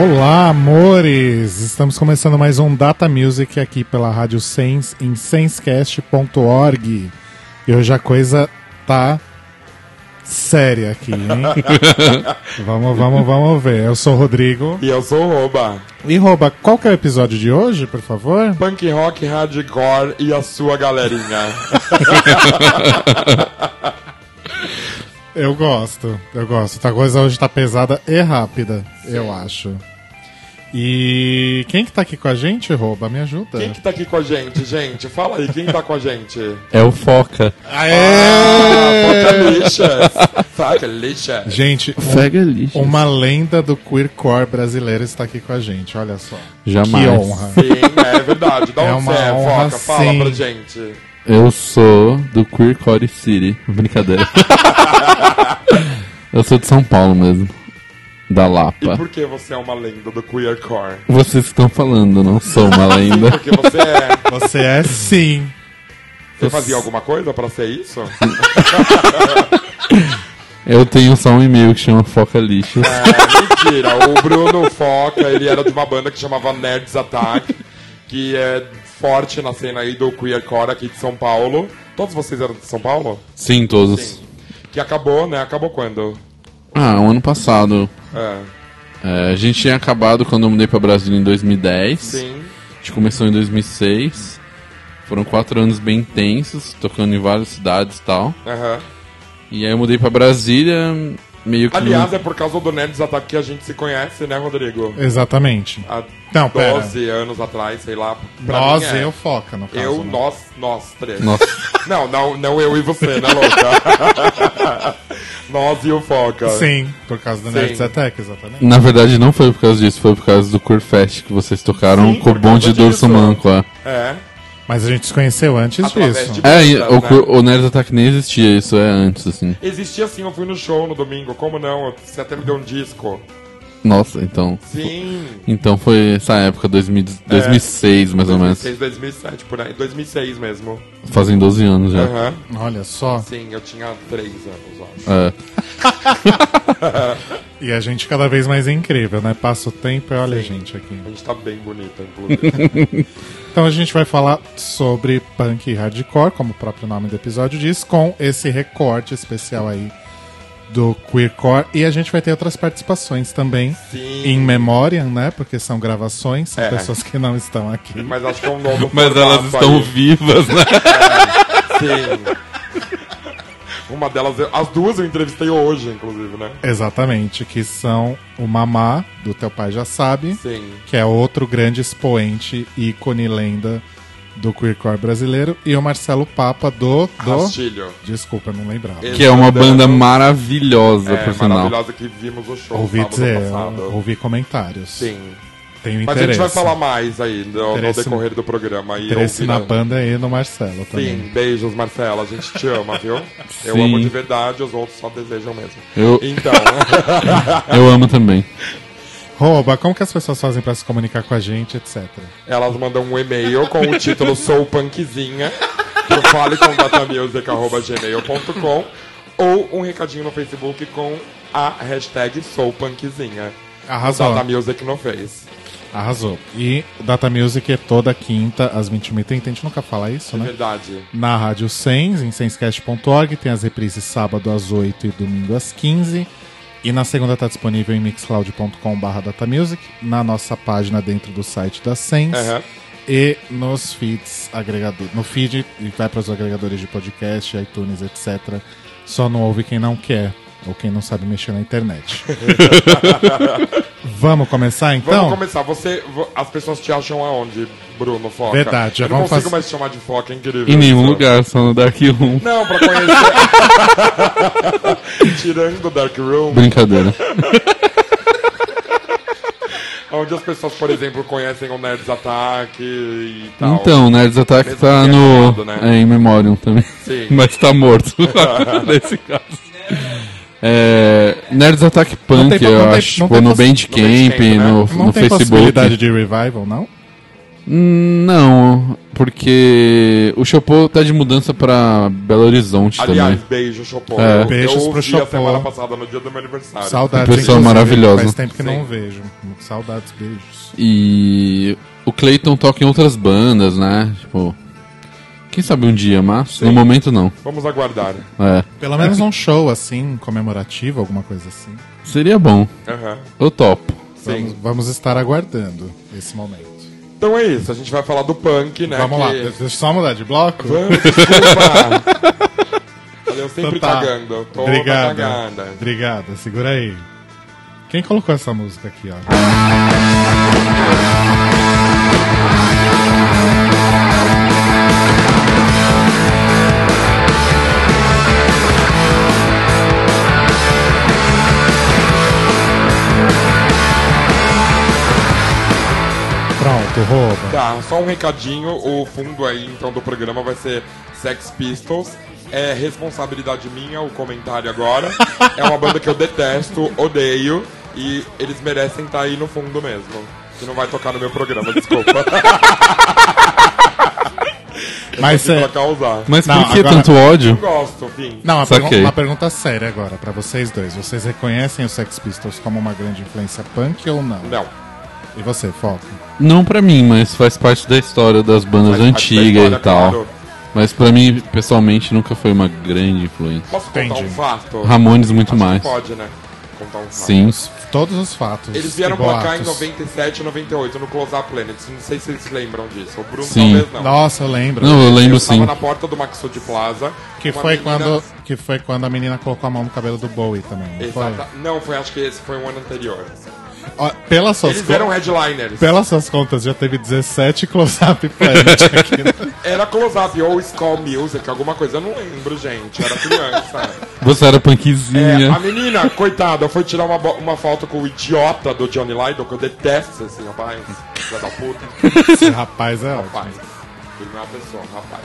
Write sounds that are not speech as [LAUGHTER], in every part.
Olá, amores! Estamos começando mais um Data Music aqui pela Rádio Sense em sensecast.org. E hoje a coisa tá séria aqui, hein? [LAUGHS] vamos, vamos, vamos ver. Eu sou o Rodrigo. E eu sou o Roba. E Roba, qual que é o episódio de hoje, por favor? Punk rock, hardcore e a sua galerinha. [LAUGHS] eu gosto, eu gosto. A coisa hoje tá pesada e rápida, Sim. eu acho. E quem que tá aqui com a gente, Rouba? Me ajuda. Quem que tá aqui com a gente, gente? Fala aí, quem tá com a gente? É o Foca. Aê! Ah, Foca lixa. Foca lixa. Gente, um, uma lenda do queercore brasileiro está aqui com a gente, olha só. Jamais. Que honra. Sim, é verdade. Dá é um uma honra, Foca, fala sim. pra gente. Eu sou do Queercore City. Brincadeira. [LAUGHS] eu sou de São Paulo mesmo. Da E Lapa. por que você é uma lenda do queercore? Vocês estão falando, não sou uma lenda. [LAUGHS] Porque você é... Você é sim. Você fazia alguma coisa pra ser isso? [LAUGHS] Eu tenho só um e-mail que chama Foca Lixos. É, mentira. O Bruno Foca, ele era de uma banda que chamava Nerds Attack, que é forte na cena aí do queercore aqui de São Paulo. Todos vocês eram de São Paulo? Sim, todos. Sim. Que acabou, né? Acabou quando? Ah, o ano passado. É, É, a gente tinha acabado quando eu mudei pra Brasília em 2010. sim. A gente começou em 2006. Foram quatro anos bem intensos, tocando em várias cidades e tal. aham. E aí eu mudei pra Brasília, meio que. Aliás, é por causa do Nerds Attack que a gente se conhece, né, Rodrigo? Exatamente. Há Não, pera. 12 anos atrás, sei lá. Pra Nós mim é. e eu foca, no caso. Eu, né? nós, nós três. Nossa. [LAUGHS] Não, não, não eu e você, né, louca? [LAUGHS] nós e o Foca. Sim, por causa do Sim. Nerds Attack, exatamente. Na verdade, não foi por causa disso, foi por causa do Curfest que vocês tocaram Sim, com o bonde do Urso. Manco. É, É. Mas a gente se conheceu antes Através disso. de- é e Né? o, Nerd Attack nem existia, isso é antes, assim. Existia sim, eu fui no show no domingo, como não? Você até me deu um disco. Nossa, então. Sim. Então foi essa época, 2000, 2006 mais ou menos. 2006, 2007, por aí. 2006 mesmo. Fazem 12 anos já. Aham. Olha só. Sim, eu tinha 3 anos, acho. É. [LAUGHS] E a gente cada vez mais é incrível, né? Passa o tempo e olha a gente aqui. A gente tá bem bonita, inclusive. [LAUGHS] Então a gente vai falar sobre punk e hardcore, como o próprio nome do episódio diz, com esse recorte especial aí do queercore. E a gente vai ter outras participações também Sim. em memória, né? Porque são gravações, são É. pessoas que não estão aqui. Mas acho que é um novo Mas elas estão aí. vivas, né? [LAUGHS] Sim. Uma delas, as duas eu entrevistei hoje, inclusive, né? Exatamente, que são o Mamá, do Teu Pai Já Sabe, Sim. que é outro grande expoente, ícone, lenda do queercore brasileiro, e o Marcelo Papa do... do... Rastilho. Desculpa, eu não lembrava. Esse Que é uma banda maravilhosa, é, por sinal. maravilhosa que vimos o show Ouvi dizer, passado. ouvi comentários. Sim. Tenho Mas interesse. a gente vai falar mais aí no, no decorrer do programa. E Interesse na a- banda e no Marcelo também. Sim, beijos, Marcela. A gente te ama, viu? [LAUGHS] Eu Sim. amo de verdade, os outros só desejam mesmo. Eu, Então, [LAUGHS] eu amo também. Rouba, como que as pessoas fazem pra se comunicar com a gente, etc. elas mandam um e-mail com o título Sou Punkzinha pro faleconDatamusic.gmail.com ou um recadinho no Facebook com a hashtag Sou Punkzinha. Arrasou. Data Music não fez. Arrasou. E Data Music é toda quinta às 21h30. A gente nunca fala isso, É né? verdade. Na Rádio Sens, em senscast.org. Tem as reprises sábado às 8 e domingo às 15 E na segunda está disponível em mixcloud.com.br datamusic, na nossa página dentro do site da Sens. Aham. E nos feeds agregador, no feed e vai para os agregadores de podcast, iTunes, etc. Só não ouve quem não quer ou quem não sabe mexer na internet. [LAUGHS] Vamos começar então? Vamos começar. Você, vo- as pessoas te acham aonde, Bruno Foca? Verdade, já Eu não vamos consigo fazer- mais te chamar de Foca, é incrível. Em nenhum isso. lugar, só no Dark Room. Não, pra conhecer. [LAUGHS] Tirando o Dark Room, Brincadeira. [LAUGHS] onde as pessoas, por exemplo, conhecem o Nerds Attack e tal. Então, Nerds Attack Mesmo tá que é no. animado, né? É, em Memoriam também. Sim. Mas tá morto. Nesse caso. É, Nerds Attack Punk, Não tem- eu não acho. não tipo, tem no Bandcamp, no Bandcamp, né? no, Não no tem Facebook. possibilidade de revival, não? Hum, Não, porque o Chopô tá de mudança pra Belo Horizonte Aliás, também. beijo, Chopô. É. Eu, Beijos eu pro vi a Chopô. semana passada, no dia do meu aniversário. Saudades, Pessoa maravilhosa. Faz tempo que Sim. não vejo. Saudades, beijos. E o Clayton toca em outras bandas, né? Tipo, quem sabe um dia, mas no momento não. Vamos aguardar. É, Pelo menos um show assim, comemorativo, alguma coisa assim. seria bom. Aham. Eu topo. Vamos, vamos estar aguardando esse momento. Então é isso, a gente vai falar do punk, né? Vamos que- lá, deixa eu só mudar de bloco. Vamos, desculpa. Eu sempre Então tá. cagando. Toda Obrigado. cagada. Obrigado, segura aí. Quem colocou essa música aqui, ó? Rouba. Tá, só um recadinho. O fundo aí, então, do programa vai ser Sex Pistols. É responsabilidade minha o comentário agora. [LAUGHS] é uma banda que eu detesto, odeio. E eles merecem estar aí no fundo mesmo. Que não vai tocar no meu programa, desculpa. [LAUGHS] Mas é, causar. Mas Não, por que agora- tanto ódio? Gosto, fim. Não, uma, pergun- uma pergunta séria agora pra vocês dois. Vocês reconhecem os Sex Pistols como uma grande influência punk ou não? Não. E você, Foco? Não pra mim, mas faz parte da história das bandas da antigas história, e tal. claro. Mas pra mim, pessoalmente, nunca foi uma grande influência. Posso contar Entendi. um fato? Ramones muito Acho que mais. Pode, né? Contar um fato. Sim. Todos os fatos. Eles vieram e pra cá em boatos. 97 e 98 no Close Up Planet. Não sei se vocês lembram disso. O Bruno Sim. talvez não. Nossa, eu lembro. Não, eu lembro eu sim. tava na porta do Maxud Plaza. Que uma foi, menina- quando, que foi quando a menina colocou a mão no cabelo do Bowie também. Não, foi? Exata... Não, foi acho que esse foi um ano anterior. Ó, pelas, suas Eles eram headliners. pelas suas contas, já teve 17 close-up planet aqui. né? Era Close Up ou Skull Music, alguma coisa. Eu não lembro, gente. Era criança. Você era É, punkzinha. a menina, coitada, foi tirar uma, uma foto com o idiota do Johnny Lydon, que eu detesto esse rapaz. Filha da puta. Esse rapaz é ótimo. Rapaz. Ele não é uma pessoa, rapaz.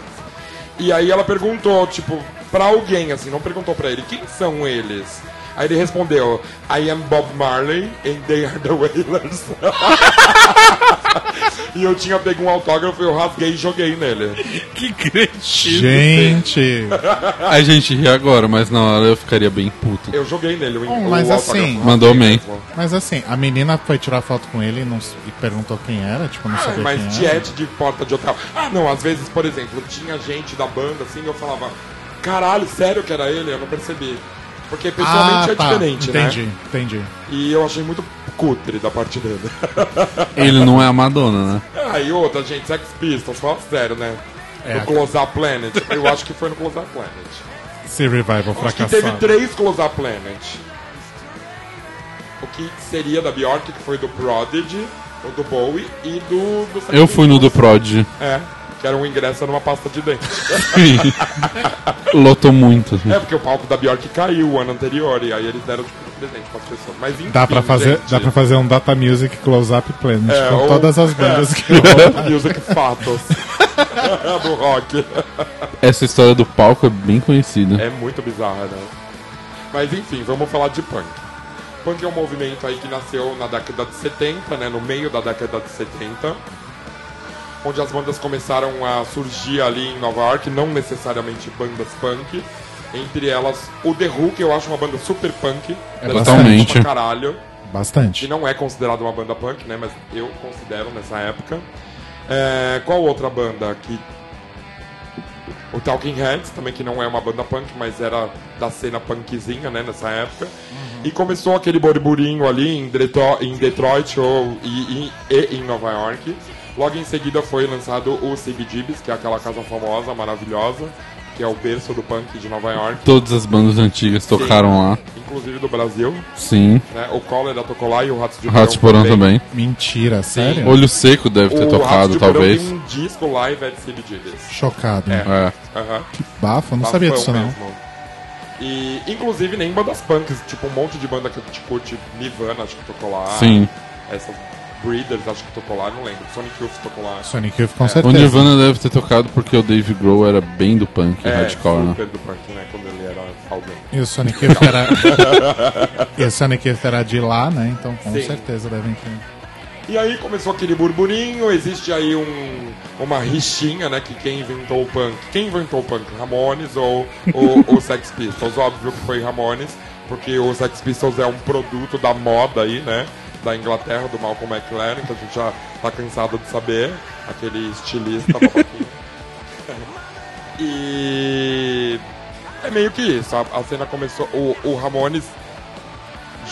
E aí ela perguntou, tipo, pra alguém, assim, não perguntou pra ele, quem são eles? Aí ele respondeu, I am Bob Marley and they are the [LAUGHS] Wailers. e eu tinha pego um autógrafo, eu rasguei e joguei nele. Que cretino. Gente, A gente ri agora, mas na hora eu ficaria bem puto. Eu joguei nele, o, Bom, o mas autógrafo, assim- Mandou bem. mesmo. mas assim, a menina foi tirar foto com ele e, não, e perguntou quem era, tipo, não Ah, sabia mas quem era. jet de porta de hotel. Ah, não, às vezes, por exemplo, tinha gente da banda assim, eu falava, caralho, sério que era ele? Eu não percebi. Porque pessoalmente ah, é tá, diferente, entendi, né? entendi. E eu achei muito cutre da parte dele. [LAUGHS] Ele não é a Madonna, né? ah, e outra, gente, Sex Pistols, fala sério, né? É, no Close Up Planet. Eu acho que foi no Close Up Planet. Se revival Acho que fracassado. teve três Close Up Planet. O que seria da Bjork, que foi do Prodigy, o do Bowie e do, do Sex Eu fui no do Pistols. Prod. É, que era um ingresso numa pasta de dente. Lotou muito. É, porque o palco da Bjork caiu o ano anterior, e aí eles deram tipo um presente para as pessoas. Mas enfim, Dá pra, fazer, gente, dá pra fazer um Data Music Close-Up Planet É, com ou- todas as bandas é, que ou Music Fatos [LAUGHS] do rock. Essa história do palco é bem conhecida. É muito bizarra, né? Mas enfim, vamos falar de punk. Punk é um movimento aí que nasceu na década de 70, né? No meio da década de 70. Onde as bandas começaram a surgir ali em Nova York, não necessariamente bandas punk. Entre elas, o The Who, que eu acho uma banda super punk. É Totalmente. pra caralho. Que Bastante. não é considerada uma banda punk, né? Mas eu considero nessa época. É, qual outra banda que. O Talking Heads, também que não é uma banda punk, mas era da cena punkzinha, né, nessa época. E começou aquele burburinho ali em Detroit ou, e, e- e em Nova York. Logo em seguida foi lançado o CBGBs, que é aquela casa famosa, maravilhosa, que é o berço do punk de Nova York, Todas as bandas antigas tocaram lá. inclusive do Brasil. Sim. Né? O Cólera tocou lá e o Ratos de Ratos de Porão também. Mentira, sério? Olho Seco deve ter O Ratos tocado, de Porão talvez. tem um disco live at CBGBs. Chocado. É. É. Aham. Bafo, não Bafão sabia disso não. mesmo. E, inclusive, nem bandas punks, tipo, um monte de banda que te curte, Nirvana, acho que tocou lá. Sim. Essas Breeders, acho que tocou lá, não lembro. Sonic Youth tocou lá. Sonic Youth com O certeza. Nirvana deve ter tocado porque o Dave Grohl era bem do punk É, hardcore, né? super do punk, né? Quando ele era alguém. E o Sonic Youth era. [LAUGHS] e o Sonic Youth era de lá, né? Então com Sim. certeza devem ter. E aí começou aquele burburinho, existe aí um, uma rixinha, né? Que quem inventou o punk? Quem inventou o punk? Ramones ou o, o Sex Pistols? Óbvio que foi Ramones, porque o Sex Pistols é um produto da moda aí, né? Da Inglaterra, do Malcolm McLaren, que a gente já tá cansado de saber. Aquele estilista babaquinho. [LAUGHS] E é meio que isso. A, a cena começou. O, o Ramones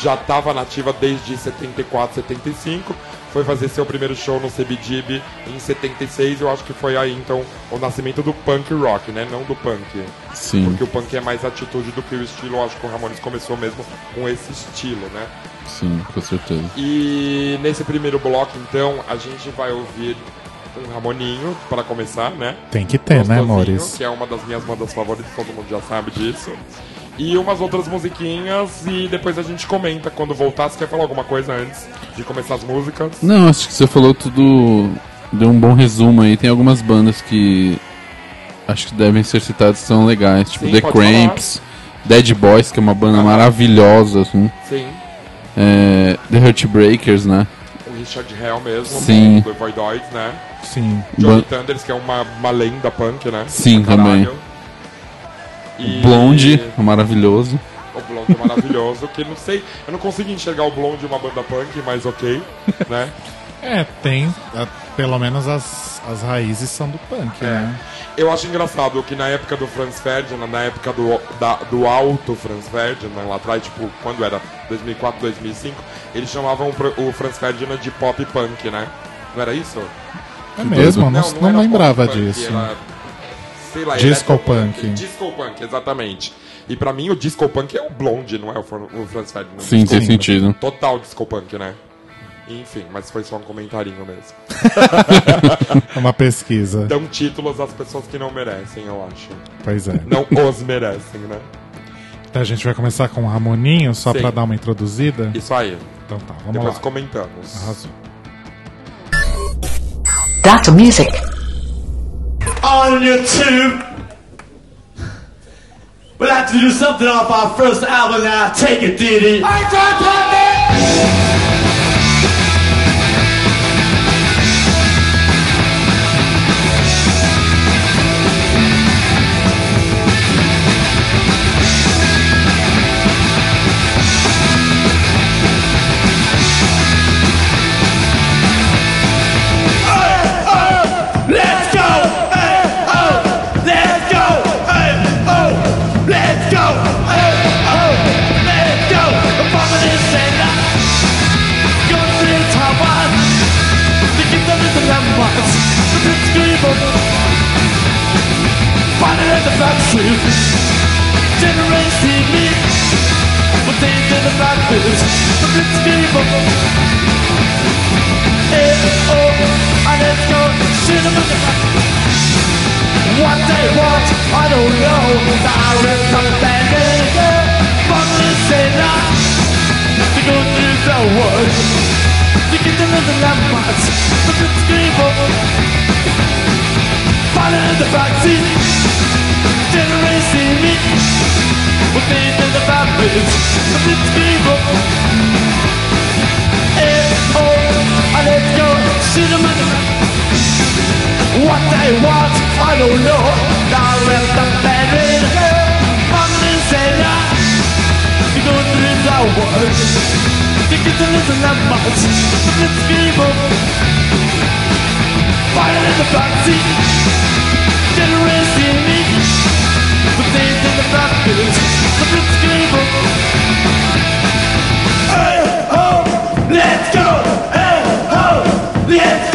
já estava nativa desde 74, 75. Foi fazer seu primeiro show no CBGB em 76. Eu acho que foi aí então o nascimento do punk rock, né? Não do punk. Sim, Porque o punk é mais atitude do que o estilo. Eu acho que o Ramones começou mesmo com esse estilo, né? Sim, com certeza. E nesse primeiro bloco, então, a gente vai ouvir um Ramoninho para começar, né? Tem que ter, né, amores? Que é uma das minhas bandas favoritas, todo mundo já sabe disso. E umas outras musiquinhas e depois a gente comenta quando voltar. Você quer falar alguma coisa antes de começar as músicas? Não, acho que você falou tudo. Deu um bom resumo aí. Tem algumas bandas que acho que devem ser citadas que são legais, tipo Sim, The Cramps, Dead Boys, que é uma banda Aham. maravilhosa, assim. Sim. É, The Heartbreakers, né? O Richard Hell mesmo, Sim. do Voidoids, né? Sim. Johnny Thunders, que é uma, uma lenda punk, né? Sim, também. E- Blonde, maravilhoso. O Blonde é maravilhoso, que não sei, eu não consigo enxergar o Blonde uma banda punk, mas ok, né? É, tem. pelo menos as, as raízes são do punk, É. né? Eu acho engraçado que na época do Franz Ferdinand, na época do, da- do alto Franz Ferdinand, lá atrás, tipo, quando era 2004, 2005, eles chamavam o, Fr- o Franz Ferdinand de pop punk, né? Não era isso? É mesmo, não, não, era lembrava punk, disso. Era, sei lá, Disco electropunk. punk. Disco punk, exatamente. E pra mim o disco punk é o Blonde, não é o, o Franz Ferdinand. Sim, tem Sim. sentido. Total disco punk, né? Enfim, mas foi só um comentarinho mesmo. [LAUGHS] É uma pesquisa. Dão títulos às pessoas que não merecem, eu acho. Pois é. Não os merecem, né? Então a gente vai começar com o Ramoninho, só Sim. pra dar uma introduzida. Isso aí. Então tá, vamos Depois lá. comentamos. Arrasou. Data Music. on YouTube. We'd like to do something off our first album now. Take it, Diddy. Let's at the battlefield. Generation TV. But they did the battlefield. The blitzkrieg of Hey, oh! And let's go! Shoot 'em in the back. What they want, I don't know. Direct from the band, from this and that. To go through the world, to get them in the landmarks, the blitzkrieg Falling in the backseat, generation me. What they did the bad bitch, the blitzkrieg Hey, oh, and let's go, shoot 'em in the back. What they want, I don't know. Now let them bury on this and that. You go through the world. You get to listen that much. The blitzkrieg Fire in the backseat. Generation me. The things in the back backfield. The blitzkrieg Hey, ho, let's go. Hey, ho, let's go.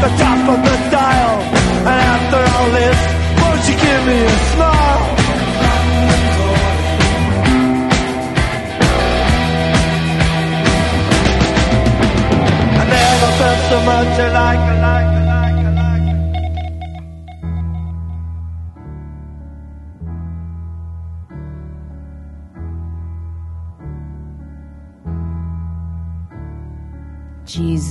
The top of the dial. And after all this, won't you give me a smile? I never felt so much alike,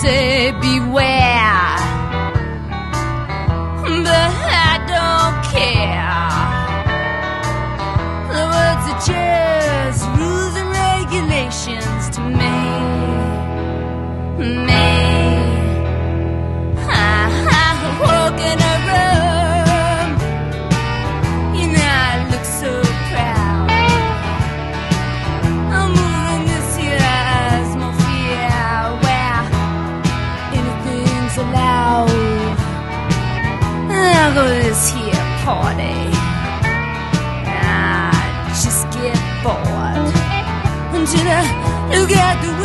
Say beware, but I don't care. The words are just rules and regulations to me, me. I, I walk in a room, I look out the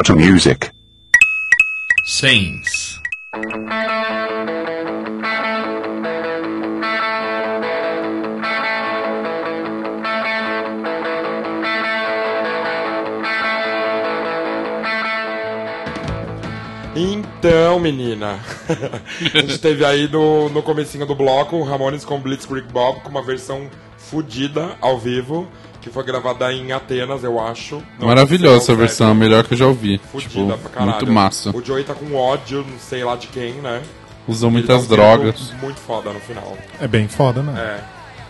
Data Music. Saints. Então, menina, [LAUGHS] a gente teve aí no, no comecinho do bloco o Ramones com Blitzkrieg Bob com uma versão fodida ao vivo, que foi gravada em Atenas, eu acho. Não Maravilhosa essa sei ao versão, a melhor que eu já ouvi. Fudida Tipo, pra caralho. muito massa. O Joey tá com ódio, não sei lá de quem, né? Usou Ele muitas grito drogas. Muito foda no final. É bem foda, né?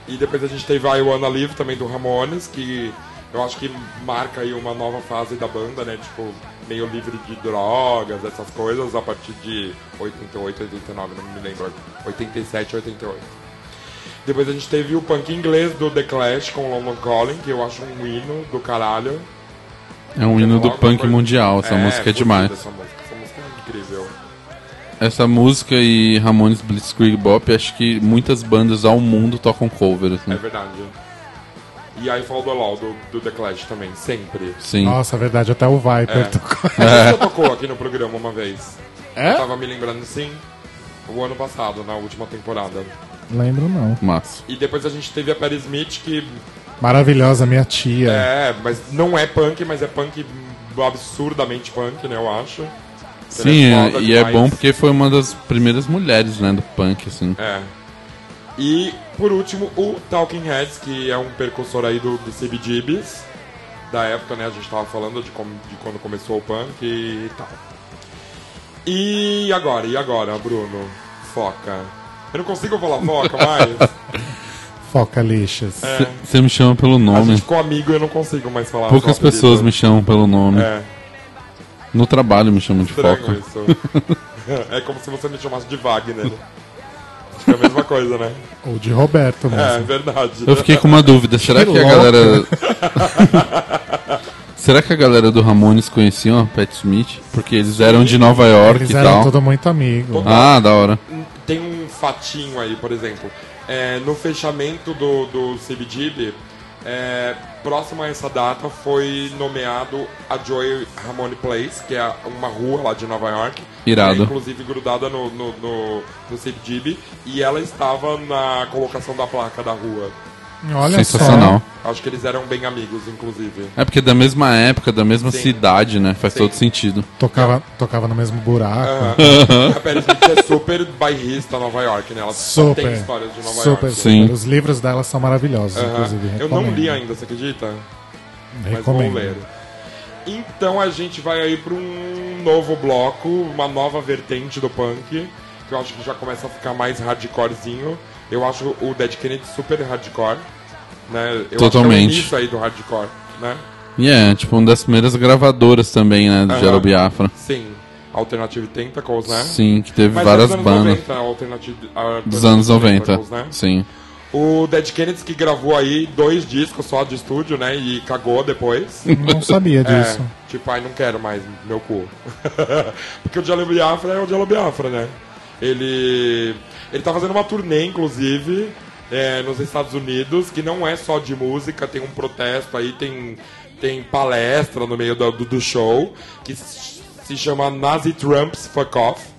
É. E depois a gente teve a I Wanna Live também do Ramones, que eu acho que marca aí uma nova fase da banda, né? Tipo, meio livre de drogas, essas coisas, a partir de 88, 89, não me lembro. 87, 88. Depois a gente teve o punk inglês do The Clash com London Calling, que eu acho um hino do caralho. É um hino do punk coisa- mundial. Essa música é demais. Essa música. essa música é incrível. Essa música e Ramones Blitzkrieg Bop, acho que muitas bandas ao mundo tocam cover. assim. É verdade. E I Follow the Law do, do The Clash também, sempre. Sim. Nossa, é verdade, até o Viper É. tocou. Essa tocou aqui no programa uma vez. É? Eu tava me lembrando, sim, o ano passado, na última temporada. Lembro não. Massa. E depois a gente teve a Perry Smith, que Maravilhosa, minha tia. é, mas não é punk, mas é punk absurdamente punk, né, eu acho. Sim, é e é demais. bom porque foi uma das primeiras mulheres, né, do punk, assim. É. E, por último, o Talking Heads, que é um percussor aí do, do CBGBs, da época, né? A gente tava falando de, como- de quando começou o punk e tal. E agora? E agora, Bruno? Foca. Eu não consigo falar foca mais. [LAUGHS] Foca lixas. É. Você me chama pelo A nome. gente ficou amigo e eu não consigo mais falar. Poucas apelido. pessoas me chamam pelo nome. É, No trabalho me chamam de foca. isso. [LAUGHS] é como se você me chamasse de Wagner. Acho que é a mesma coisa, né? Ou de Roberto mesmo. É, verdade. Eu fiquei com uma dúvida, será Que que a galera. [LAUGHS] será que a galera do Ramones conheciam a Pat Smith? Porque eles eram de Nova York Eles e eram tal. todo muito amigo. Ah, da hora. Fatinho aí, por exemplo. É, no fechamento do, do CBGB, é, próximo a essa data foi nomeado a Joy Ramone Place, que é uma rua lá de Nova York. Irado. é, inclusive grudada no, no, no, no CBGB. E ela estava na colocação da placa da rua. Olha Sensacional. Acho que eles eram bem amigos, inclusive. É porque é da mesma época, da mesma Sim. cidade, né? Faz Sim. todo sentido. só. Tocava, tocava no mesmo buraco. [LAUGHS] A Smith é super bairrista Nova York, né? Ela só Super. tem histórias de Nova super, York. Sim. super. Os livros dela são maravilhosos, inclusive. Eu não li ainda, você acredita? mas Recomendo. vou ler. Então a gente vai aí para um novo bloco, uma nova vertente do punk, que eu acho que já começa a ficar mais hardcorezinho. Eu acho o Dead Kennedy super hardcore, né? Eu Totalmente. acho que é o início aí do hardcore, né? E é, tipo, uma das primeiras gravadoras também, né? Do. Gelo Biafra. Sim. Alternative Tentacles, né? Sim, que teve Mas várias é dos bandas. 90, Alternative, Alternative Dos anos 90. Tentacles, né? Sim. O Dead Kennedys que gravou aí dois discos só de estúdio, né? E cagou depois. Não sabia [LAUGHS] É, disso. tipo, ai, não quero mais meu cu. [LAUGHS] Porque o Jello Biafra é o Jello Biafra, né? Ele. Ele tá fazendo uma turnê, inclusive, é, nos Estados Unidos, que não é só de música, tem um protesto aí, tem, tem palestra no meio do, do, do show, que se chama Nazi Trumps Fuck Off.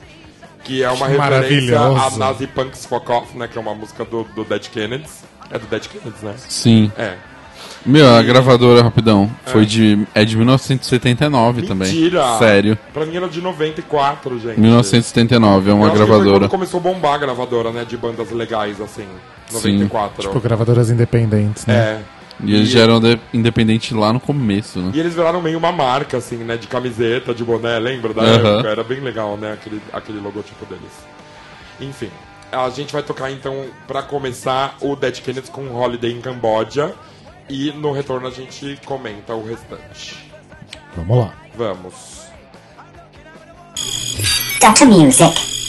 Que é uma referência a. Nazi Punks Fuck Off, né? Que é uma música do, do Dead Kennedys. É do Dead Kennedys, né? Sim. É. Meu, a gravadora, rapidão, foi de. É de 1979 Mentira! também. Sério. Pra mim era de 94, gente. 1979, é uma Eu acho que foi gravadora. quando começou a bombar a gravadora, né? De bandas legais, assim. Sim. 94. Tipo, gravadoras independentes, né? é. E eles já eram de- independentes lá no começo, né? E eles viraram meio uma marca, assim, né? De camiseta, de boné, lembra da Aham. época? Era bem legal, né? Aquele, aquele logotipo deles. Enfim. A gente vai tocar, então, pra começar, o Dead Kennedys com Holiday em Camboja. E no retorno a gente comenta o restante. Vamos lá. Vamos. Dr. Music.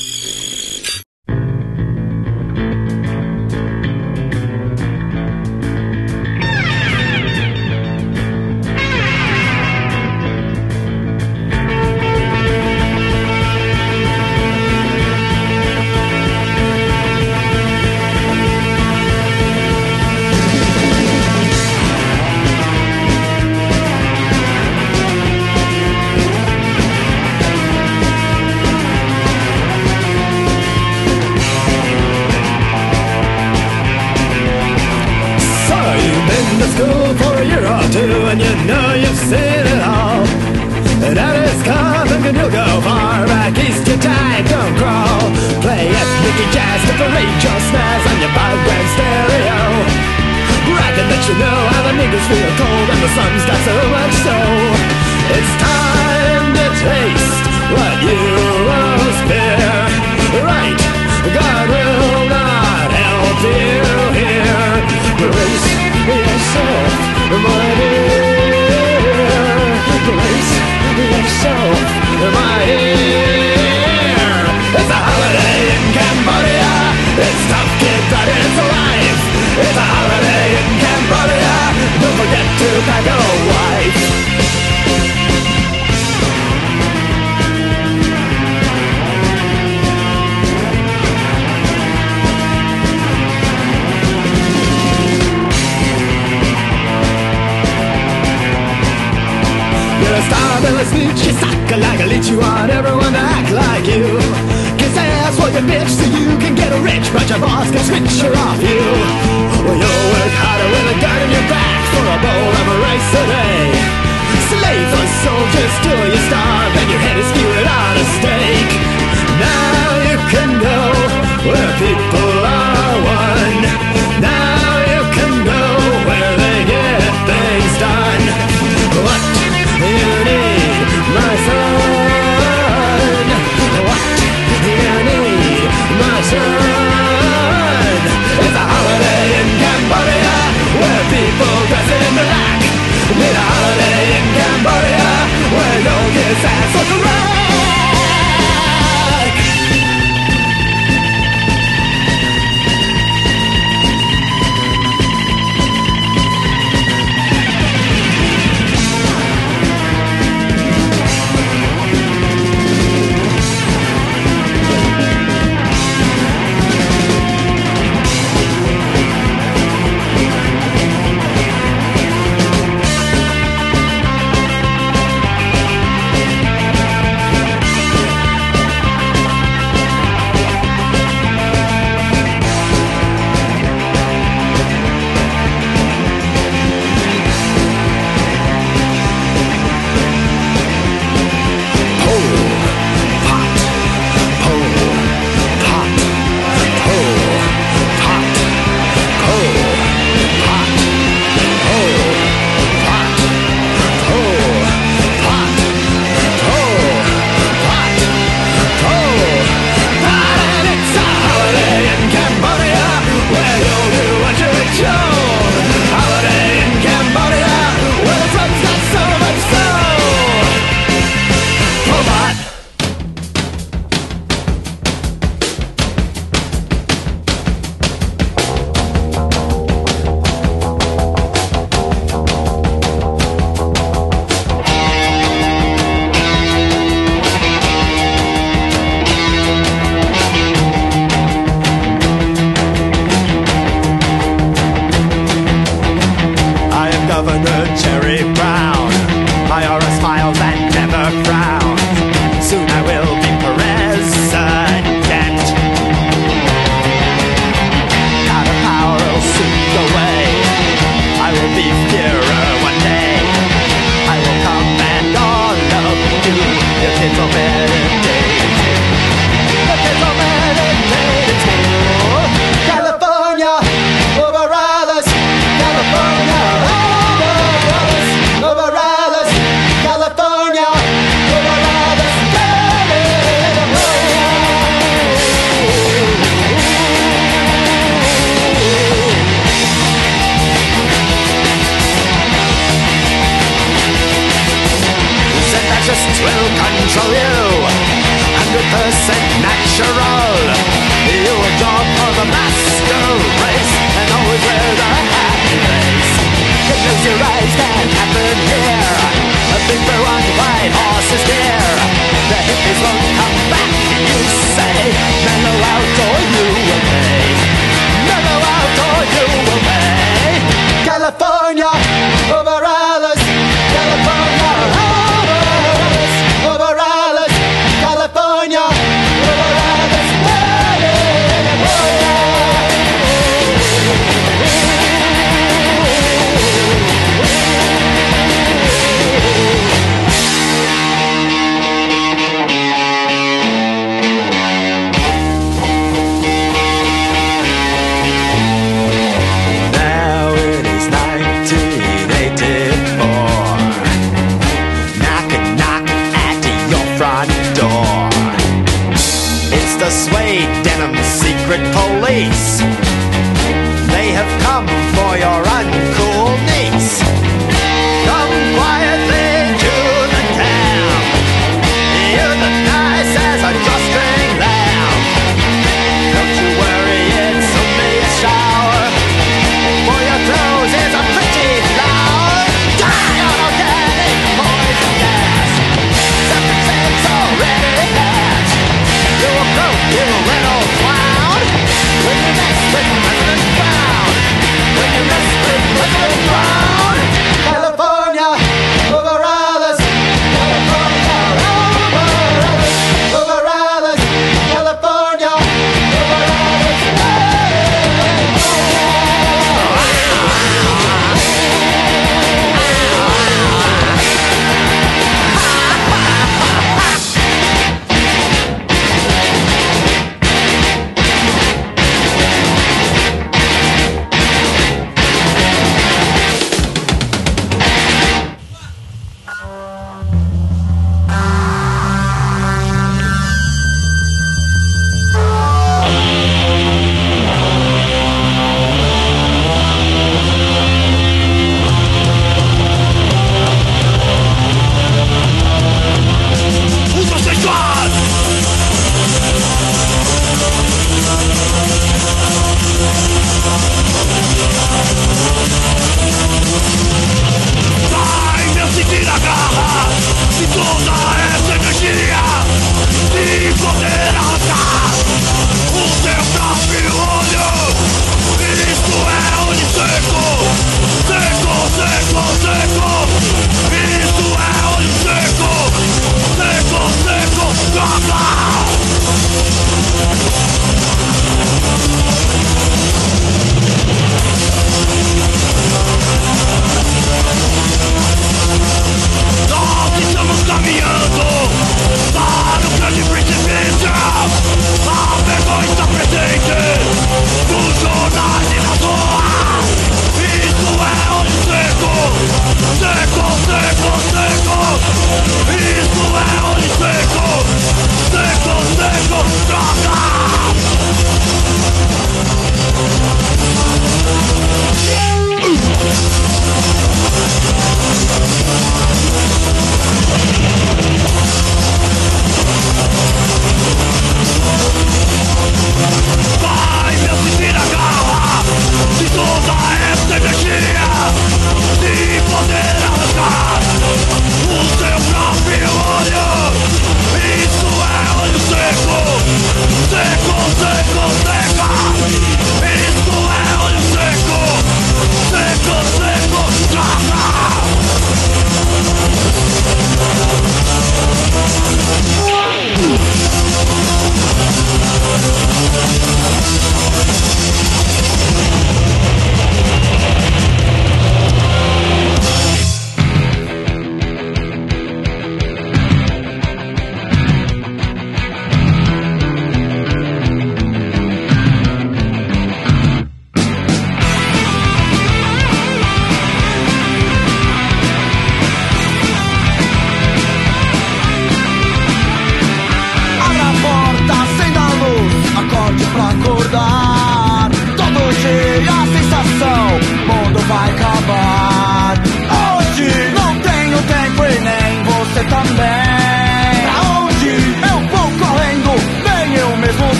a smooch, you suck like a leech You want everyone to act like you Kiss ass for your bitch so you can get rich But your boss can switch her off you. Well, you'll work harder with a gun in your back For a bowl of a rice a day. Slave for soldiers till you starve And your head is skewered on a stake. Now you can go where people are one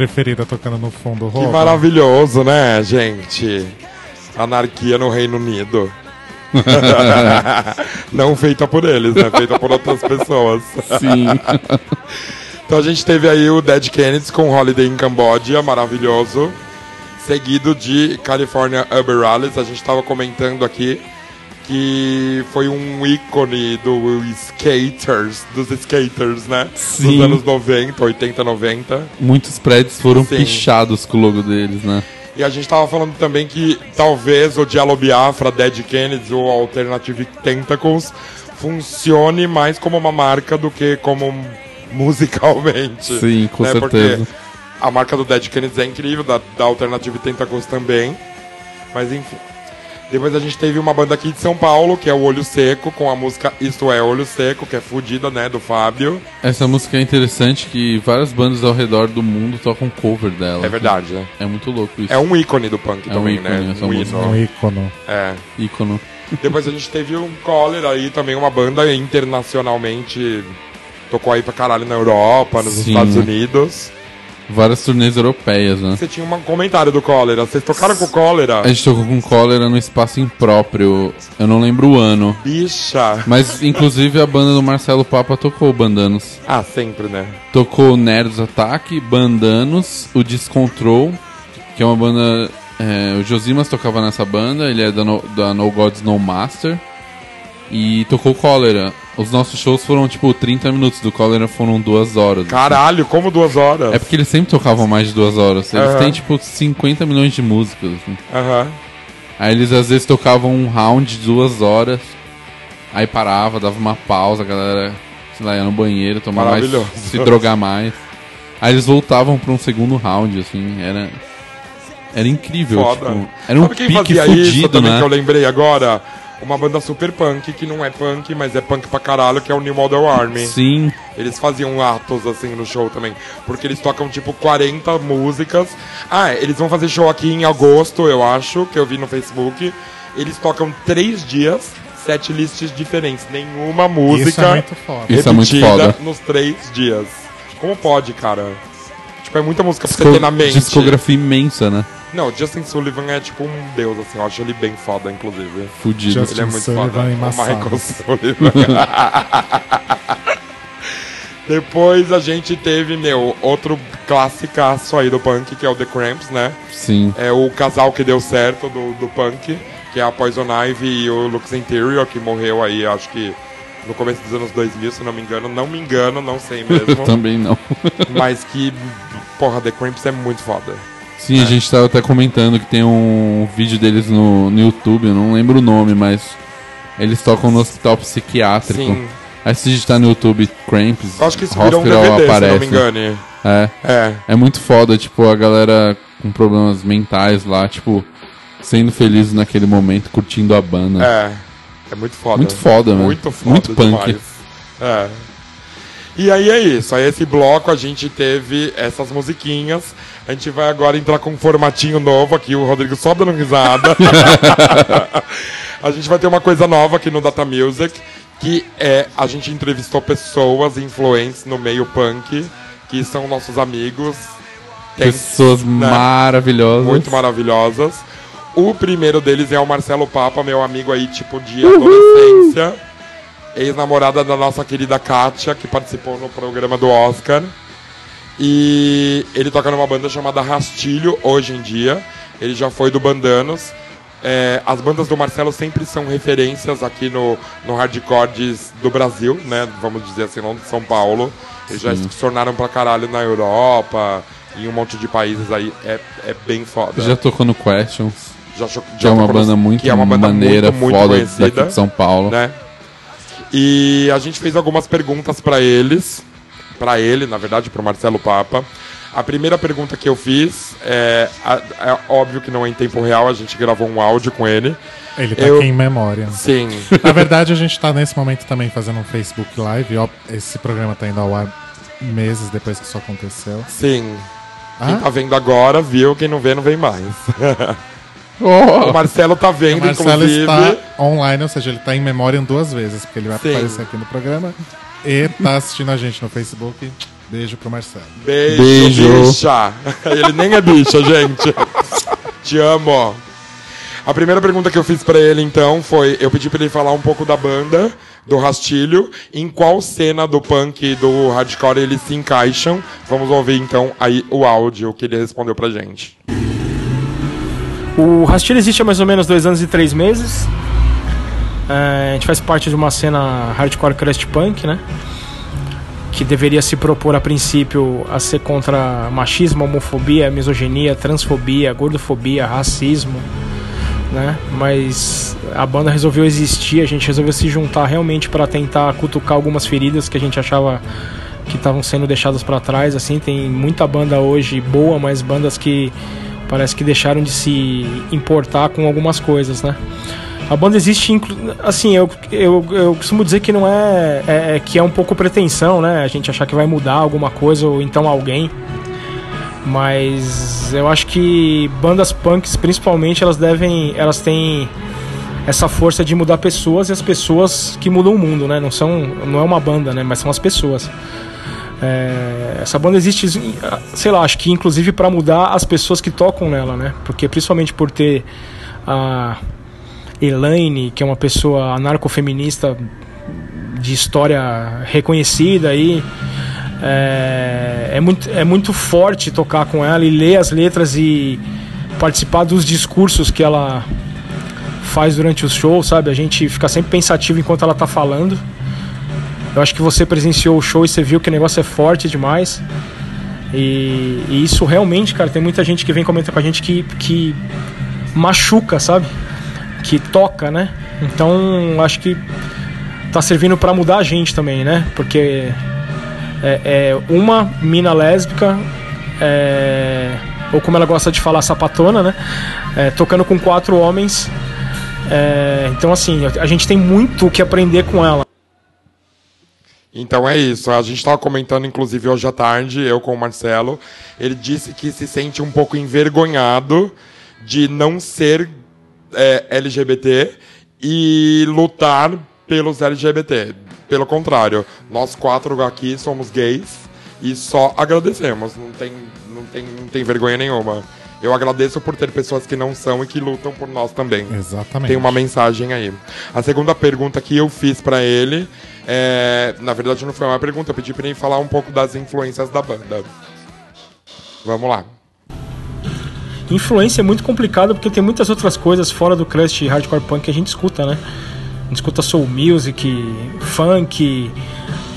preferida tocando no fundo. Roba. Que maravilhoso, né, gente? Anarquia no Reino Unido. [LAUGHS] Não feita por eles, né? Feita por outras pessoas. Sim. [LAUGHS] então a gente teve aí o Dead Kennedys com Holiday em Cambodia, maravilhoso. Seguido de California Uber Rallies. A gente estava comentando aqui que foi um ícone do skaters, dos skaters, né? Sim. Dos anos 90, 80, 90. Muitos prédios foram Sim. pichados com o logo deles, né? E a gente tava falando também que talvez o Diallo Biafra, Dead Kennedys ou Alternative Tentacles funcione mais como uma marca do que como [LAUGHS] musicalmente. Sim, né? com né? certeza. Porque a marca do Dead Kennedys é incrível, da, da Alternative Tentacles também. Mas enfim. Depois a gente teve uma banda aqui de São Paulo, que é o Olho Seco, com a música Isto é Olho Seco, que é fudida, né, do Fábio. Essa música é interessante que várias bandas ao redor do mundo tocam cover dela. É verdade, né? É muito louco isso. É um ícone do punk É um também, ícone né? essa Um música. Um hino. ícono. É. ícono. Depois a gente teve um Collar aí, também uma banda internacionalmente. Tocou aí pra caralho na Europa, nos Sim. Estados Unidos. Várias turnês europeias, né? Você tinha um comentário do Cólera. Vocês tocaram com Cólera? A gente tocou com cólera no espaço impróprio. Eu não lembro o ano. Bicha. Mas, inclusive, a banda do Marcelo Papa tocou Bandanos. Ah, sempre, né? Tocou Nerds Attack, Bandanos, o Discontrol, que é uma banda. é, o Josimas tocava nessa banda, ele é da No, da no Gods No Master. E tocou Cólera. Os nossos shows foram tipo 30 minutos, do Cólera foram duas horas. assim. Caralho, como duas horas? É porque eles sempre tocavam mais de duas horas. Eles Aham. têm tipo 50 milhões de músicas. assim. Aham. Aí eles às vezes tocavam um round de duas horas. Aí parava, dava uma pausa, a galera, sei lá, ia no banheiro, tomar mais, se drogar mais. Aí eles voltavam pra um segundo round, assim, era. Era incrível, Foda. tipo. Era um Sabe quem pique fazia isso fudido, também né? que eu lembrei agora? Uma banda super punk, que não é punk, mas é punk pra caralho, que é o New Model Army. Sim, Eles faziam atos assim no show também. Porque eles tocam tipo 40 músicas. Ah, eles vão fazer show aqui em agosto, eu acho, que eu vi no Facebook. Eles tocam três dias, sete lists diferentes. Nenhuma música. Isso é muito foda. Isso é muito repetida foda. nos três dias. Como pode, cara? Tipo, é muita música pra você disco- ter na mente. discografia imensa, né? Não, o Justin Sullivan é tipo um deus, assim. Eu acho ele bem foda, inclusive. Fudido. Justin Ele é muito Sullivan foda. O Massadas. Michael Sullivan. [LAUGHS] Depois a gente teve, meu, outro classicaço aí do punk, que é o The Cramps, né? Sim. É o casal que deu certo do, do punk, que é a Poison Ivy e o Lux Interior, que morreu aí, acho que no começo dos anos 2000, se não me engano. Não me engano, não sei Eu [LAUGHS] mesmo. também não. mas que, porra, The Cramps é muito foda. Sim, a gente tava até comentando que tem um vídeo deles no, no YouTube, eu não lembro o nome, mas eles tocam no hospital psiquiátrico. Sim. Aí se digitar no YouTube Cramps, Eu acho que isso virou um hospital DVD, se não aparece. me engane. É, É. é muito foda, tipo, a galera com problemas mentais lá, tipo, sendo feliz naquele momento, curtindo a banda. É. É muito foda. Muito foda, mano. Muito foda. Muito punk. demais. É. E aí é isso. Aí esse bloco a gente teve essas musiquinhas. A gente vai agora entrar com um formatinho novo aqui. O Rodrigo só dando risada. [LAUGHS] a gente vai ter uma coisa nova aqui no Data Music. Que é a gente entrevistou pessoas influentes no meio punk. Que são nossos amigos. Tem- Pessoas né? maravilhosas. muito maravilhosas. O primeiro deles é o Marcelo Papa, meu amigo aí, tipo, de adolescência. Ex-namorada da nossa querida Kátia, que participou no programa do Oscar. E ele toca numa banda chamada Rastilho, hoje em dia. Ele já foi do Bandanos. É, as bandas do Marcelo sempre são referências aqui no, no hardcore do Brasil, né? Vamos dizer assim, não de São Paulo. Eles já se tornaram pra caralho na Europa, em um monte de países aí. É, é bem foda. Já tocou no Questions, Já cho- que é uma banda muito que é uma banda maneira, muito, muito foda daqui de São Paulo. né? E a gente fez algumas perguntas pra eles, Pra ele, na verdade, pro Marcelo Papa. A primeira pergunta que eu fiz é, é óbvio que não é em tempo real, a gente gravou um áudio com ele. Ele tá Eu- aqui em memória. Sim. [LAUGHS] Na verdade, a gente tá nesse momento também fazendo um Facebook Live. Ó, esse programa tá indo ao ar meses depois que isso aconteceu. Sim. Quem Ah? tá vendo agora, viu. Quem não vê, não vem mais. [LAUGHS] Oh, O Marcelo tá vendo, O Marcelo inclusive. está online, ou seja, ele tá em memória duas vezes, porque ele vai Sim. aparecer aqui no programa e tá assistindo a gente no Facebook. Beijo pro Marcelo. Beijo, Beijo. bicha. [LAUGHS] Ele nem é bicha, gente. Te amo. A primeira pergunta que eu fiz pra ele, então, foi... Eu pedi pra ele falar um pouco da banda, do Rastilho, em qual cena do punk e do hardcore eles se encaixam. Vamos ouvir, então, aí o áudio que ele respondeu pra gente. O Rastilho existe há mais ou menos dois anos e três meses. É, a gente faz parte de uma cena hardcore crust punk, né? Que deveria se propor a princípio a ser contra machismo, homofobia, misoginia, transfobia, gordofobia, racismo, né? Mas a banda resolveu existir, a gente resolveu se juntar realmente para tentar cutucar algumas feridas que a gente achava que estavam sendo deixadas para trás. Assim, tem muita banda hoje boa, mas bandas que Parece que deixaram de se importar com algumas coisas, né? A banda existe, assim, eu, eu, eu costumo dizer que não é, é, é que é um pouco pretensão, né? A gente achar que vai mudar alguma coisa ou então alguém. Mas eu acho que bandas punks, principalmente, elas devem, elas têm essa força de mudar pessoas e as pessoas que mudam o mundo, né? Não são, não é uma banda, né? Mas são as pessoas. É, essa banda existe, sei lá, acho que inclusive para mudar as pessoas que tocam nela, né? Porque principalmente por ter a Elaine, que é uma pessoa anarcofeminista de história reconhecida aí. É, é, muito, é muito forte tocar com ela e ler as letras e participar dos discursos que ela faz durante os shows, sabe? A gente fica sempre pensativo enquanto ela tá falando. Eu acho que você presenciou o show e você viu que o negócio é forte demais. E, e isso realmente, cara, tem muita gente que vem comentar com a gente que, que machuca, sabe? Que toca, né? Então acho que tá servindo para mudar a gente também, né? Porque é, é uma mina lésbica, é, ou como ela gosta de falar, sapatona, né? É, tocando com quatro homens. É, então, assim, a gente tem muito o que aprender com ela. Então é isso. A gente estava comentando, inclusive, hoje à tarde, eu com o Marcelo. Ele disse que se sente um pouco envergonhado de não ser é, LGBT e lutar pelos LGBT. Pelo contrário, nós quatro aqui somos gays e só agradecemos. Não tem, não tem, não tem vergonha nenhuma. Eu agradeço por ter pessoas que não são e que lutam por nós também. Exatamente. Tem uma mensagem aí. A segunda pergunta que eu fiz pra ele, é, na verdade não foi uma pergunta, eu pedi pra ele falar um pouco das influências da banda. Vamos lá. Influência é muito complicado porque tem muitas outras coisas fora do crust hardcore punk que a gente escuta, né? A gente escuta soul music, funk,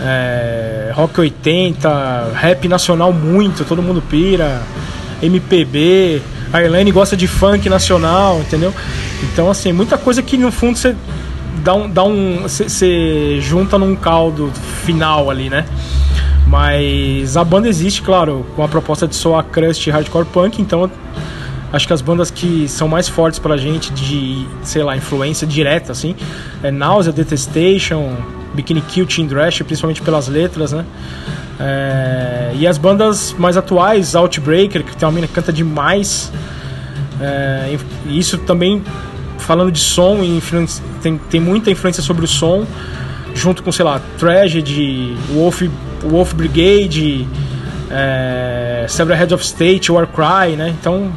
é, rock 80, rap nacional muito, todo mundo pira, MPB, a Elaine gosta de funk nacional, entendeu? Então, assim, muita coisa que no fundo você dá um. Dá um você, junta num caldo final ali, né? Mas a banda existe, claro, com a proposta de soar crust hardcore punk, então acho que as bandas que são mais fortes pra gente de, sei lá, influência direta, assim, é Nausea, Detestation, Bikini Kill, Teen Drash, principalmente pelas letras, né? É, e as bandas mais atuais, Outbreaker, que tem uma mina que canta demais, é, isso também, falando de som, tem, tem muita influência sobre o som, junto com, sei lá, Tragedy, Wolf, Wolf Brigade, é, Several Heads of State, Warcry, né? Então,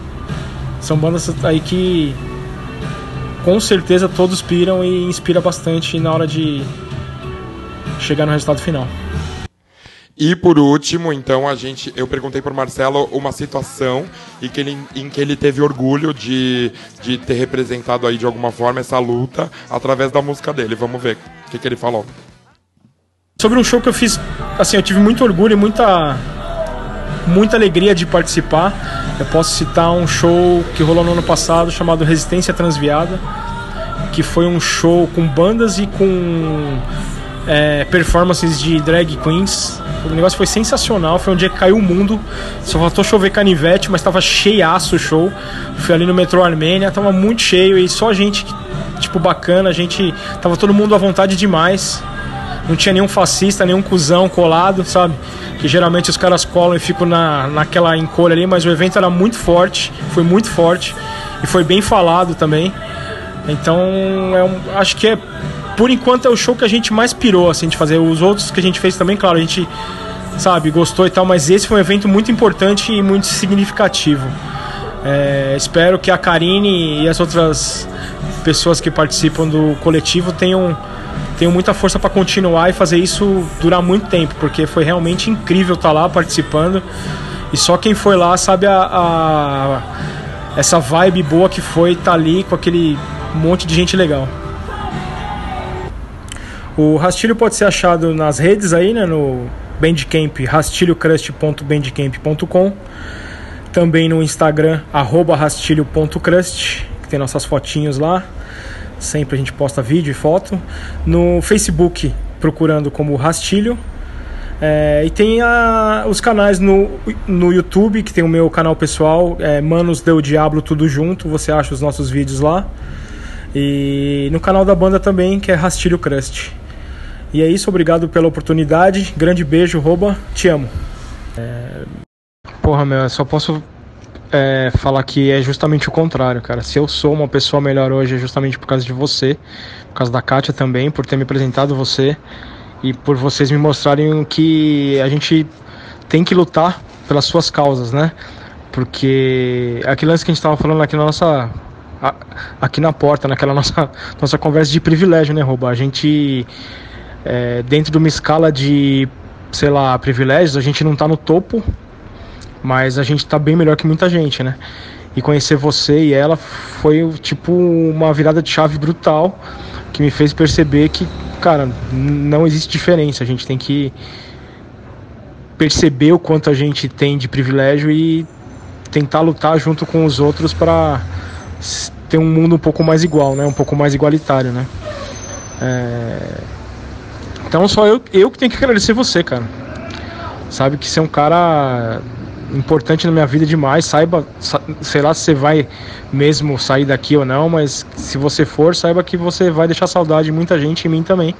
são bandas aí que com certeza todos piram e inspira bastante na hora de chegar no resultado final. E por último, então, a gente, eu perguntei para Marcelo uma situação em que ele, em que ele teve orgulho de, de ter representado aí de alguma forma essa luta através da música dele. Vamos ver o que, que ele falou. Sobre um show que eu fiz, assim, eu tive muito orgulho e muita muita alegria de participar. Eu posso citar um show que rolou no ano passado chamado Resistência Transviada, que foi um show com bandas e com é, performances de drag queens. O negócio foi sensacional, foi um dia que caiu o mundo. Só faltou chover canivete, mas tava cheiaço o show. Fui ali no metrô Armênia, tava muito cheio e só gente, tipo, bacana. A gente. Tava todo mundo à vontade demais. Não tinha nenhum fascista, nenhum cuzão colado, sabe? Que geralmente os caras colam e ficam na, naquela encolha ali, mas o evento era muito forte, foi muito forte e foi bem falado também. Então, é um- acho que é, por enquanto, é o show que a gente mais pirou, assim, de fazer. Os outros que a gente fez também, claro, a gente, sabe, gostou e tal, mas esse foi um evento muito importante e muito significativo. É, espero que a Karine e as outras pessoas que participam do coletivo tenham, tenham muita força para continuar e fazer isso durar muito tempo, porque foi realmente incrível estar lá participando. E só quem foi lá sabe a, a- essa vibe boa que foi estar ali com aquele monte de gente legal. O Rastilho pode ser achado nas redes aí, né, no Bandcamp, rastilhocrust.bandcamp.com também no Instagram, rastilho.crust, que tem nossas fotinhos lá. Sempre a gente posta vídeo e foto. No Facebook, procurando como Rastilho. É, e tem a- os canais no, no YouTube, que tem o meu canal pessoal, é, Manos Deu Diablo Tudo Junto, você acha os nossos vídeos lá. E no canal da banda também, que é Rastilho Crust. E é isso, obrigado pela oportunidade. Grande beijo, rouba, te amo. É, Porra, meu, eu só posso é, falar que é justamente o contrário, cara. Se eu sou uma pessoa melhor hoje é justamente por causa de você, por causa da Kátia também, por ter me apresentado você e por vocês me mostrarem que a gente tem que lutar pelas suas causas, né? Porque aquele lance que a gente estava falando aqui na nossa aqui na porta, naquela [LAUGHS] nossa nossa conversa de privilégio, né, Rouba? A gente é, dentro de uma escala de, sei lá, privilégios, a gente não tá no topo, mas a gente tá bem melhor que muita gente, né? E conhecer você e ela foi tipo uma virada de chave brutal que me fez perceber que, cara, não existe diferença. A gente tem que perceber o quanto a gente tem de privilégio e tentar lutar junto com os outros para ter um mundo um pouco mais igual, né? Um pouco mais igualitário, né? É, Então só eu, eu que tenho que agradecer você, cara. Sabe que você é um cara importante na minha vida demais. Saiba, sa- sei lá se você vai mesmo sair daqui ou não, mas se você for, saiba que você vai deixar saudade de muita gente em mim também.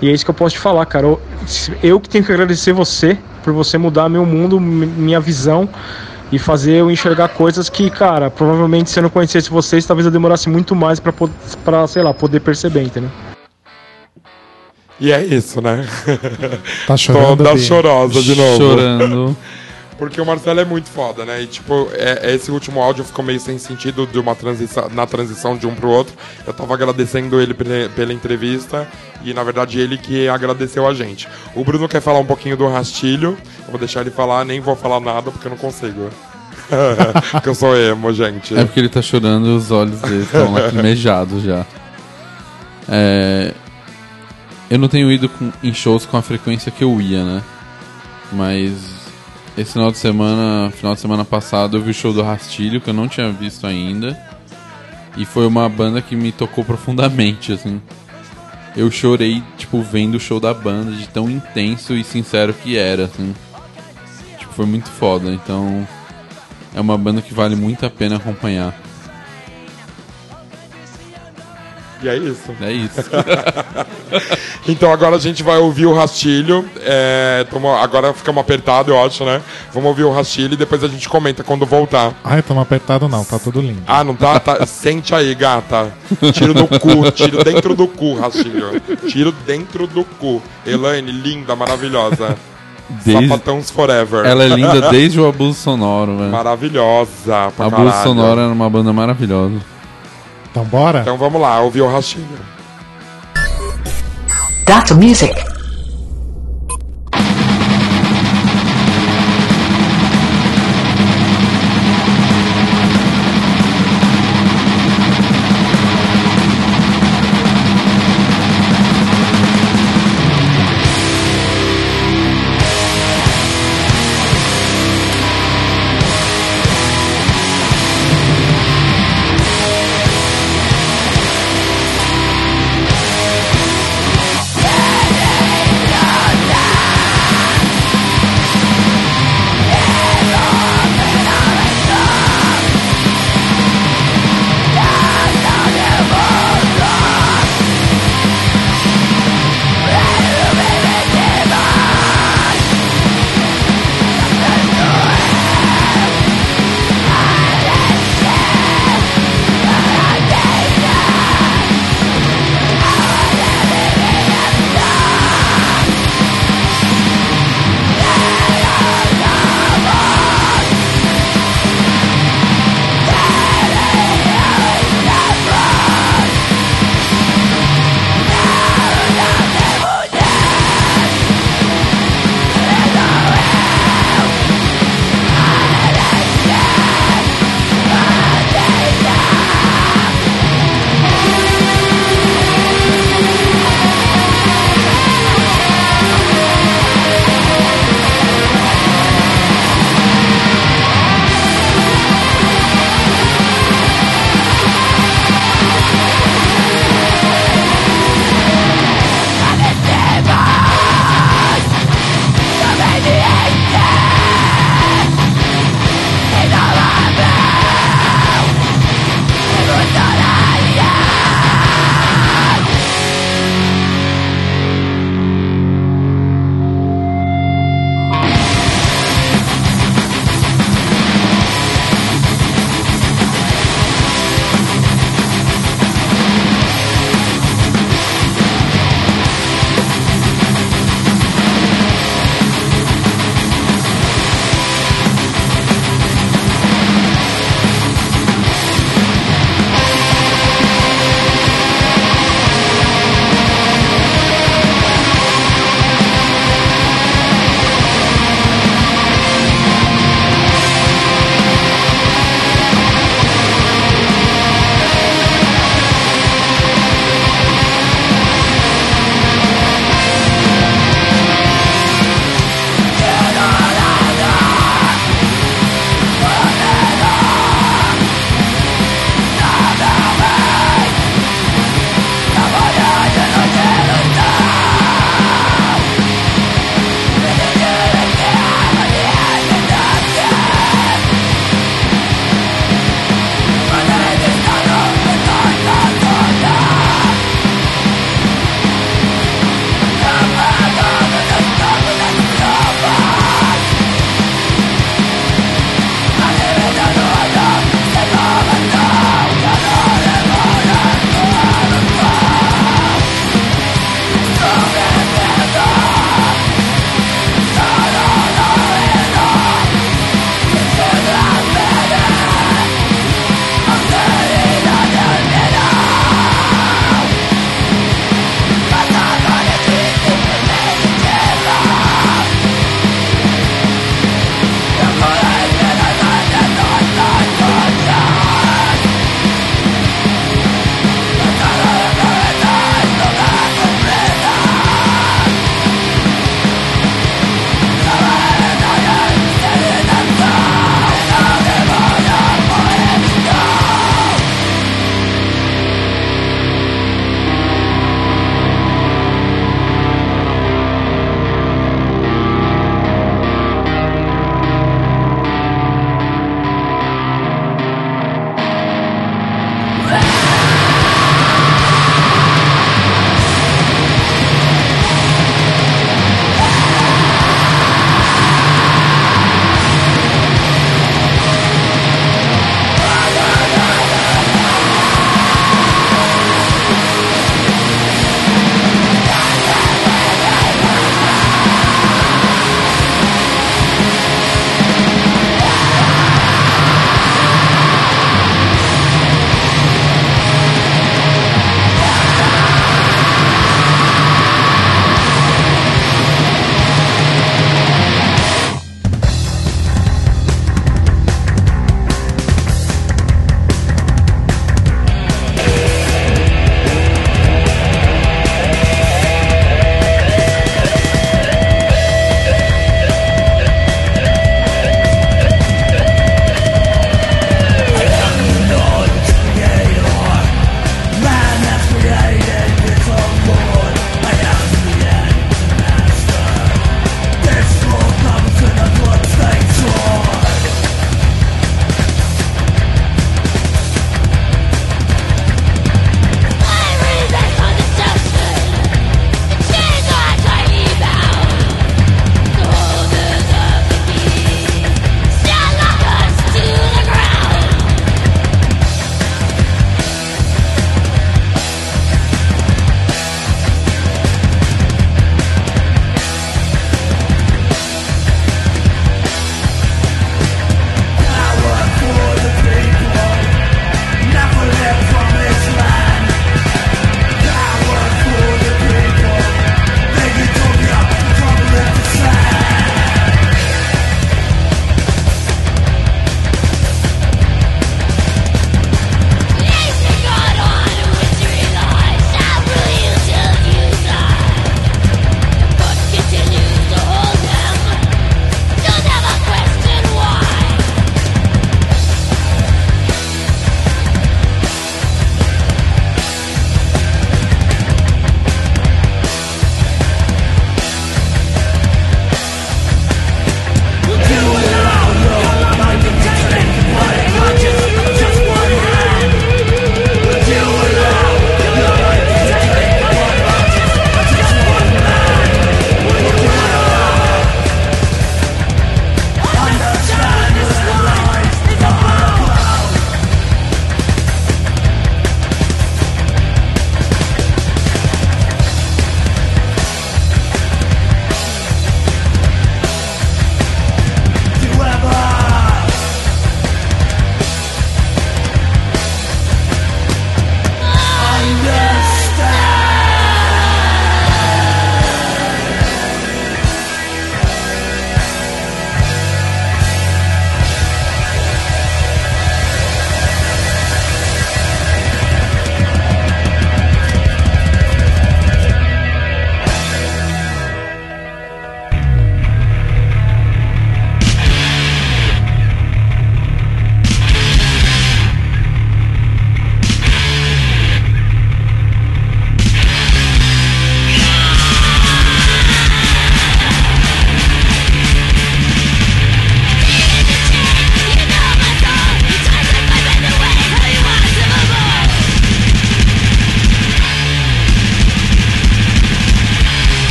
E é isso que eu posso te falar, cara. Eu, eu que tenho que agradecer você por você mudar meu mundo, mi- minha visão e fazer eu enxergar coisas que, cara, provavelmente se eu não conhecesse vocês, talvez eu demorasse muito mais pra sei lá, poder perceber, entendeu? E é isso, né? [LAUGHS] Tá chorando, Toda chorosa de novo. Chorando. [LAUGHS] Porque o Marcelo é muito foda, né? E tipo, é- esse último áudio ficou meio sem sentido de uma transição, na transição de um pro outro. Eu tava agradecendo ele pe- pela entrevista e na verdade ele que agradeceu a gente. O Bruno quer falar um pouquinho do rastilho. Eu vou deixar ele falar, nem vou falar nada porque eu não consigo. [LAUGHS] porque eu sou emo, gente. É porque ele tá chorando e os olhos dele estão lacrimejados já. É, eu não tenho ido com- em shows com a frequência que eu ia, né? Mas esse final de semana, final de semana passado, eu vi o show do Rastilho, que eu não tinha visto ainda. E foi uma banda que me tocou profundamente, assim. Eu chorei, tipo, vendo o show da banda, de tão intenso e sincero que era, assim. Tipo, foi muito foda, então... É uma banda que vale muito a pena acompanhar. E é isso. É isso. [LAUGHS] Então agora a gente vai ouvir o rastilho. É, tamo- agora ficamos apertados, eu acho, né? Vamos ouvir o rastilho e depois a gente comenta quando voltar. Ai, tamo apertado não, tá tudo lindo. Ah, não tá? tá sente aí, gata. Tiro no cu, tiro dentro do cu, rastilho. Tiro dentro do cu. Elaine, linda, maravilhosa. Desde- Sapatões Forever. Ela é linda [LAUGHS] desde o Abuso Sonoro, velho. Maravilhosa pra Abuso caralho. Sonoro era uma banda maravilhosa. Então bora? Então vamos lá, ouvir o rastilho. Data Music.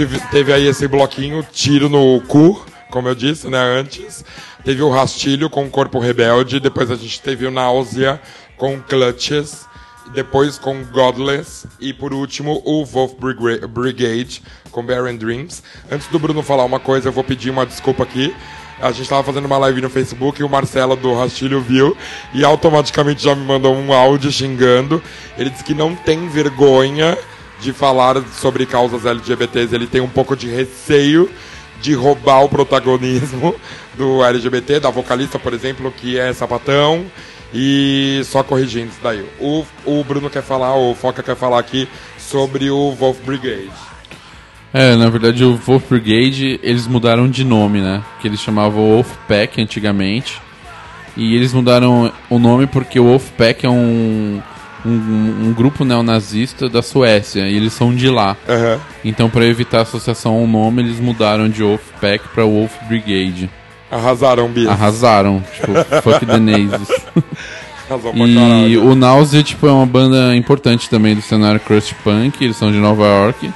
Tive- teve aí esse bloquinho, tiro no cu, como eu disse, né, antes. Teve o rastilho com o corpo rebelde, depois a gente teve o náusea com clutches, depois com godless e por último o Wolf Brigade com Barren Dreams. Antes do Bruno falar uma coisa, eu vou pedir uma desculpa aqui. A gente tava fazendo uma live no Facebook e o Marcelo do Rastilho viu e automaticamente já me mandou um áudio xingando. Ele disse que não tem vergonha de falar sobre causas LGBTs, ele tem um pouco de receio de roubar o protagonismo [LAUGHS] do LGBT, da vocalista, por exemplo, que é sapatão. E só corrigindo isso daí. O, o Bruno quer falar, o Foca quer falar aqui sobre o Wolf Brigade. É, na verdade o Wolf Brigade, eles mudaram de nome, né? Que eles chamavam Wolfpack antigamente. E eles mudaram o nome porque o Wolfpack é um, um, um grupo neonazista da Suécia. E eles são de lá. Aham. Então, para evitar associação ao nome, eles mudaram de Wolfpack para Wolf Brigade. Arrasaram, Bia. Arrasaram. Tipo, [LAUGHS] fuck the nazis. Pra E o Nausea, tipo, é uma banda importante também do cenário crust punk, eles são de Nova York.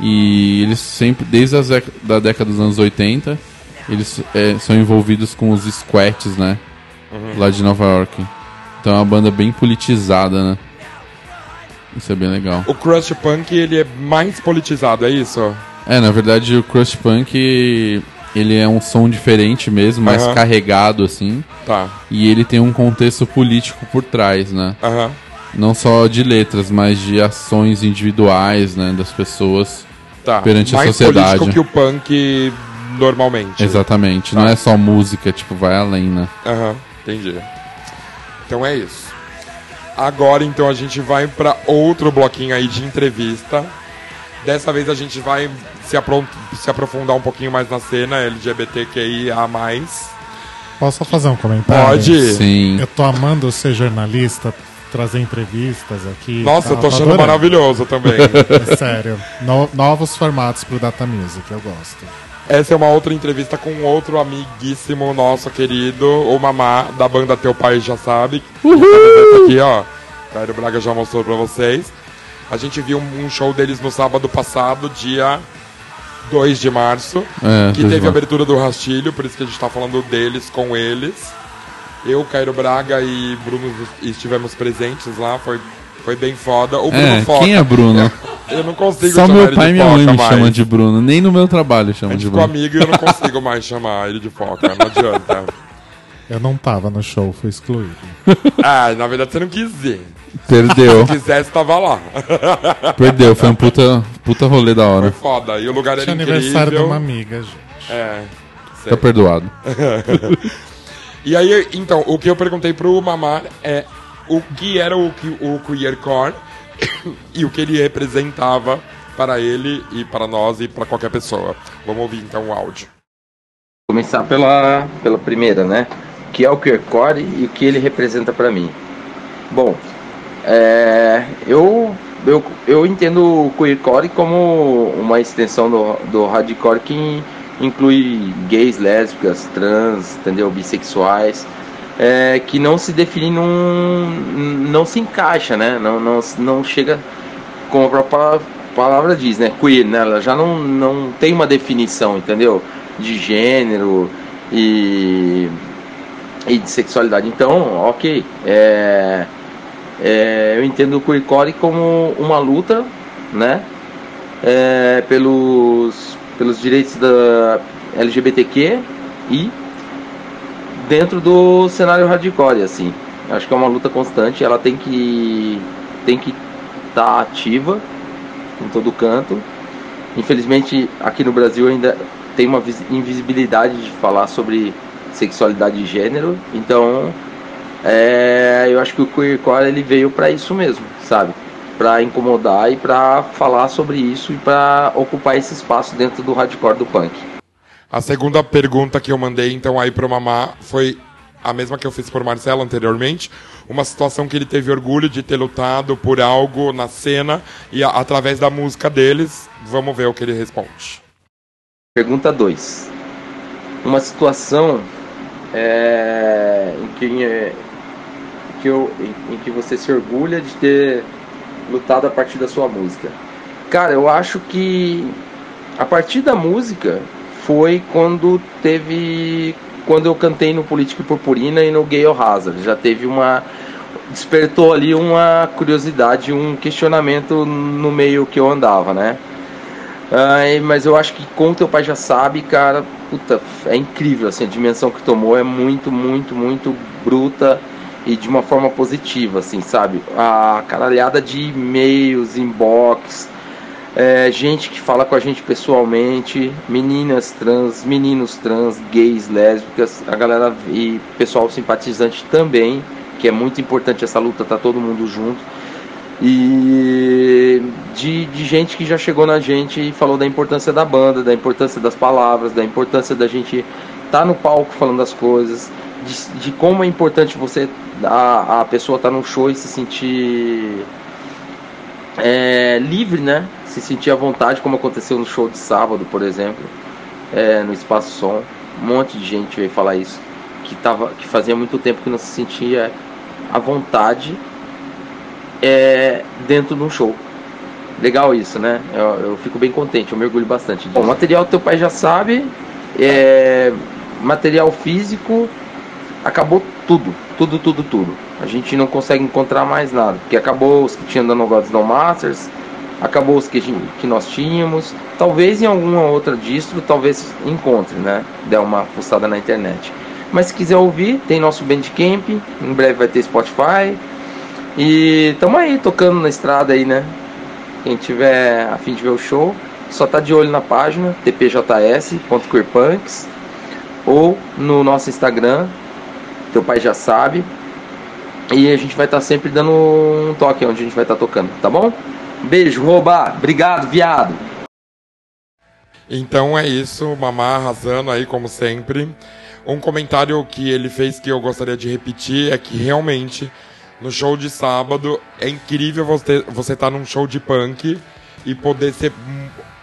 E eles sempre, desde a da década dos anos 80, eles é, são envolvidos com os squats, né? Lá de Nova York. Então é uma banda bem politizada, né? Isso é bem legal. O Crust Punk, ele é mais politizado, é isso? É, na verdade o crust punk, ele é um som diferente mesmo, mais carregado, assim. Tá. E ele tem um contexto político por trás, né? Aham. Não só de letras, mas de ações individuais, né, das pessoas Tá. perante mais a sociedade. político que o punk normalmente. Exatamente. Tá. Não é só música, tipo, vai além, né? Aham, entendi. Então é isso. Agora então a gente vai pra outro bloquinho aí de entrevista. Dessa vez a gente vai se, apro- se aprofundar um pouquinho mais na cena LGBTQIA+. Posso só fazer um comentário? Pode? Sim. Eu tô amando ser jornalista, trazer entrevistas aqui. Nossa, eu tô achando adorando. maravilhoso também. [LAUGHS] É sério. No- novos formatos pro Data Music, eu gosto. Essa é uma outra entrevista com outro amiguíssimo nosso querido, o Mamá, da banda Teu Pai Já Sabe. Uhul! Aqui, ó. Caio Braga já mostrou pra vocês. A gente viu um show deles no sábado passado, dia 2 de março. É, que teve março. abertura do Rastilho, por isso que a gente tá falando deles com eles. Eu, Cairo Braga e Bruno estivemos presentes lá, foi, foi bem foda. O Bruno É, Foca. quem é Bruno? [LAUGHS] Eu não consigo Só chamar meu pai e minha mãe me mais. chamam de Bruno. Nem no meu trabalho A chamam de Bruno. amigo e eu não consigo mais chamar ele de Foca, não adianta. Eu não tava no show, fui excluído. [LAUGHS] Ah, na verdade você não quis ir. Perdeu. Se quisesse, tava lá. Perdeu. Foi um puta, puta rolê da Foi hora. foda. E o lugar era incrível. aniversário de uma amiga, gente. É. sei. Tá perdoado. [LAUGHS] E aí, então, o que eu perguntei pro Mamar é o que era o, que- o queercore [COUGHS] e o que ele representava para ele e para nós e para qualquer pessoa. Vamos ouvir então o áudio. Começar pela, pela primeira, né? Que é o queercore e o que ele representa pra mim. Bom, é, eu, eu, eu entendo o queercore como uma extensão do, do hardcore que inclui gays, lésbicas, trans, entendeu? Bissexuais, é, que não se define num. não se encaixa, né? Não, não, não chega como a própria palavra diz, né? Queer, né? Ela já não, não tem uma definição, entendeu? De gênero e, e de sexualidade. Então, ok. É, é, eu entendo o queercore como uma luta, né? É, pelos, pelos direitos da LGBTQ e dentro do cenário hardcore, assim. Acho que é uma luta constante, ela tem que tem que estar ativa em todo canto. Infelizmente, aqui no Brasil ainda tem uma vis- invisibilidade de falar sobre sexualidade e gênero, então é, eu acho que o queercore ele veio para isso mesmo, sabe? Para incomodar e para falar sobre isso e para ocupar esse espaço dentro do hardcore do punk. A segunda pergunta que eu mandei então aí pro Mamá foi a mesma que eu fiz por Marcelo anteriormente, uma situação que ele teve orgulho de ter lutado por algo na cena e a- através da música deles, vamos ver o que ele responde. Pergunta 2. Uma situação é, em, que, que eu, em, em que você se orgulha de ter lutado a partir da sua música. Cara, eu acho que a partir da música foi quando teve. Quando eu cantei no Política e Purpurina e no Gay Hazard. Já teve uma. Despertou ali uma curiosidade, um questionamento no meio que eu andava, né? Mas eu acho que como teu pai já sabe, cara, puta, é incrível assim, a dimensão que tomou é muito, muito, muito bruta e de uma forma positiva, assim, sabe? A caralhada de e-mails, inbox, é, gente que fala com a gente pessoalmente, meninas trans, meninos trans, gays, lésbicas, a galera e pessoal simpatizante também, que é muito importante essa luta, tá todo mundo junto. E de, de gente que já chegou na gente e falou da importância da banda, da importância das palavras, da importância da gente estar no palco falando das coisas, de, de como é importante você a, a pessoa estar no show e se sentir é, livre, né? Se sentir à vontade, como aconteceu no show de sábado, por exemplo, é, no Espaço Som. Um monte de gente veio falar isso, que, tava, que fazia muito tempo que não se sentia à vontade é, dentro de um show. Legal isso, né? Eu, eu fico bem contente, eu mergulho bastante. Bom, material teu pai já sabe, é, material físico, acabou tudo, tudo, tudo, tudo. A gente não consegue encontrar mais nada, porque acabou os que tinham da No Gods No Masters, acabou os que, gente- que nós tínhamos. Talvez em alguma outra distro, talvez encontre, né? Der uma fuçada na internet. Mas se quiser ouvir, tem nosso Bandcamp, em breve vai ter Spotify. E tamo aí, tocando na estrada aí, né? Quem tiver a fim de ver o show, só tá de olho na página tpjs.queerpunks ou no nosso Instagram, teu pai já sabe. E a gente vai estar sempre dando um toque onde a gente vai estar tocando, tá bom? Beijo, rouba! Obrigado, viado! Então é isso, Mamá arrasando aí como sempre. Um comentário que ele fez que eu gostaria de repetir é que realmente no show de sábado é incrível você você estar num show de punk e poder ser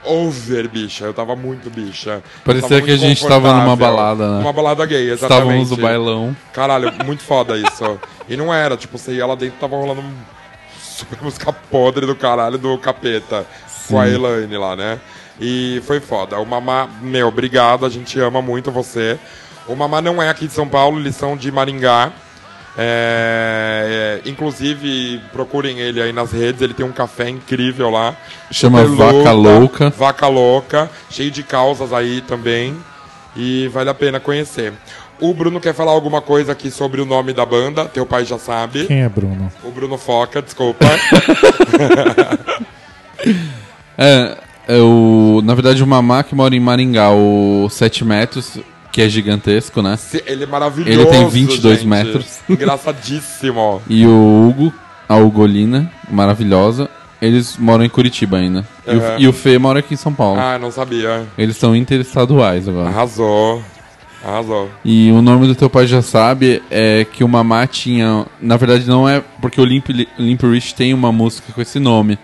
over, bicha. Eu tava muito bicha. Parecia muito que a gente tava numa balada, né? Uma balada gay, exatamente. Estávamos no bailão. Caralho, muito foda isso. E não era, tipo, você ia lá dentro tava rolando um super música podre do caralho do capeta. Com a Sim. Elaine lá, né? E foi foda. O Mamá, meu, obrigado, a gente ama muito você. O Mamá não é aqui de São Paulo, eles são de Maringá. É, é, inclusive, procurem ele aí nas redes, ele tem um café incrível lá. Chama Super Vaca Louca. Vaca Louca, cheio de causas aí também. E vale a pena conhecer. O Bruno quer falar alguma coisa aqui sobre o nome da banda, teu pai já sabe. Quem é Bruno? O Bruno Foca, desculpa. [LAUGHS] É, é o, na verdade o Mamá que mora em Maringá, o 7 metros, que é gigantesco, né? Ele é maravilhoso. Ele tem 22 gente. metros. [LAUGHS] Engraçadíssimo. E o Hugo, a Ugolina, maravilhosa, eles moram em Curitiba ainda. E, Aham. o, e o Fê mora aqui em São Paulo. Ah, não sabia. Eles são interestaduais agora. Arrasou. Arrasou. E o nome do teu pai já sabe é que o Mamá tinha. Na verdade, não é porque o Limp, Limp Rich tem uma música com esse nome.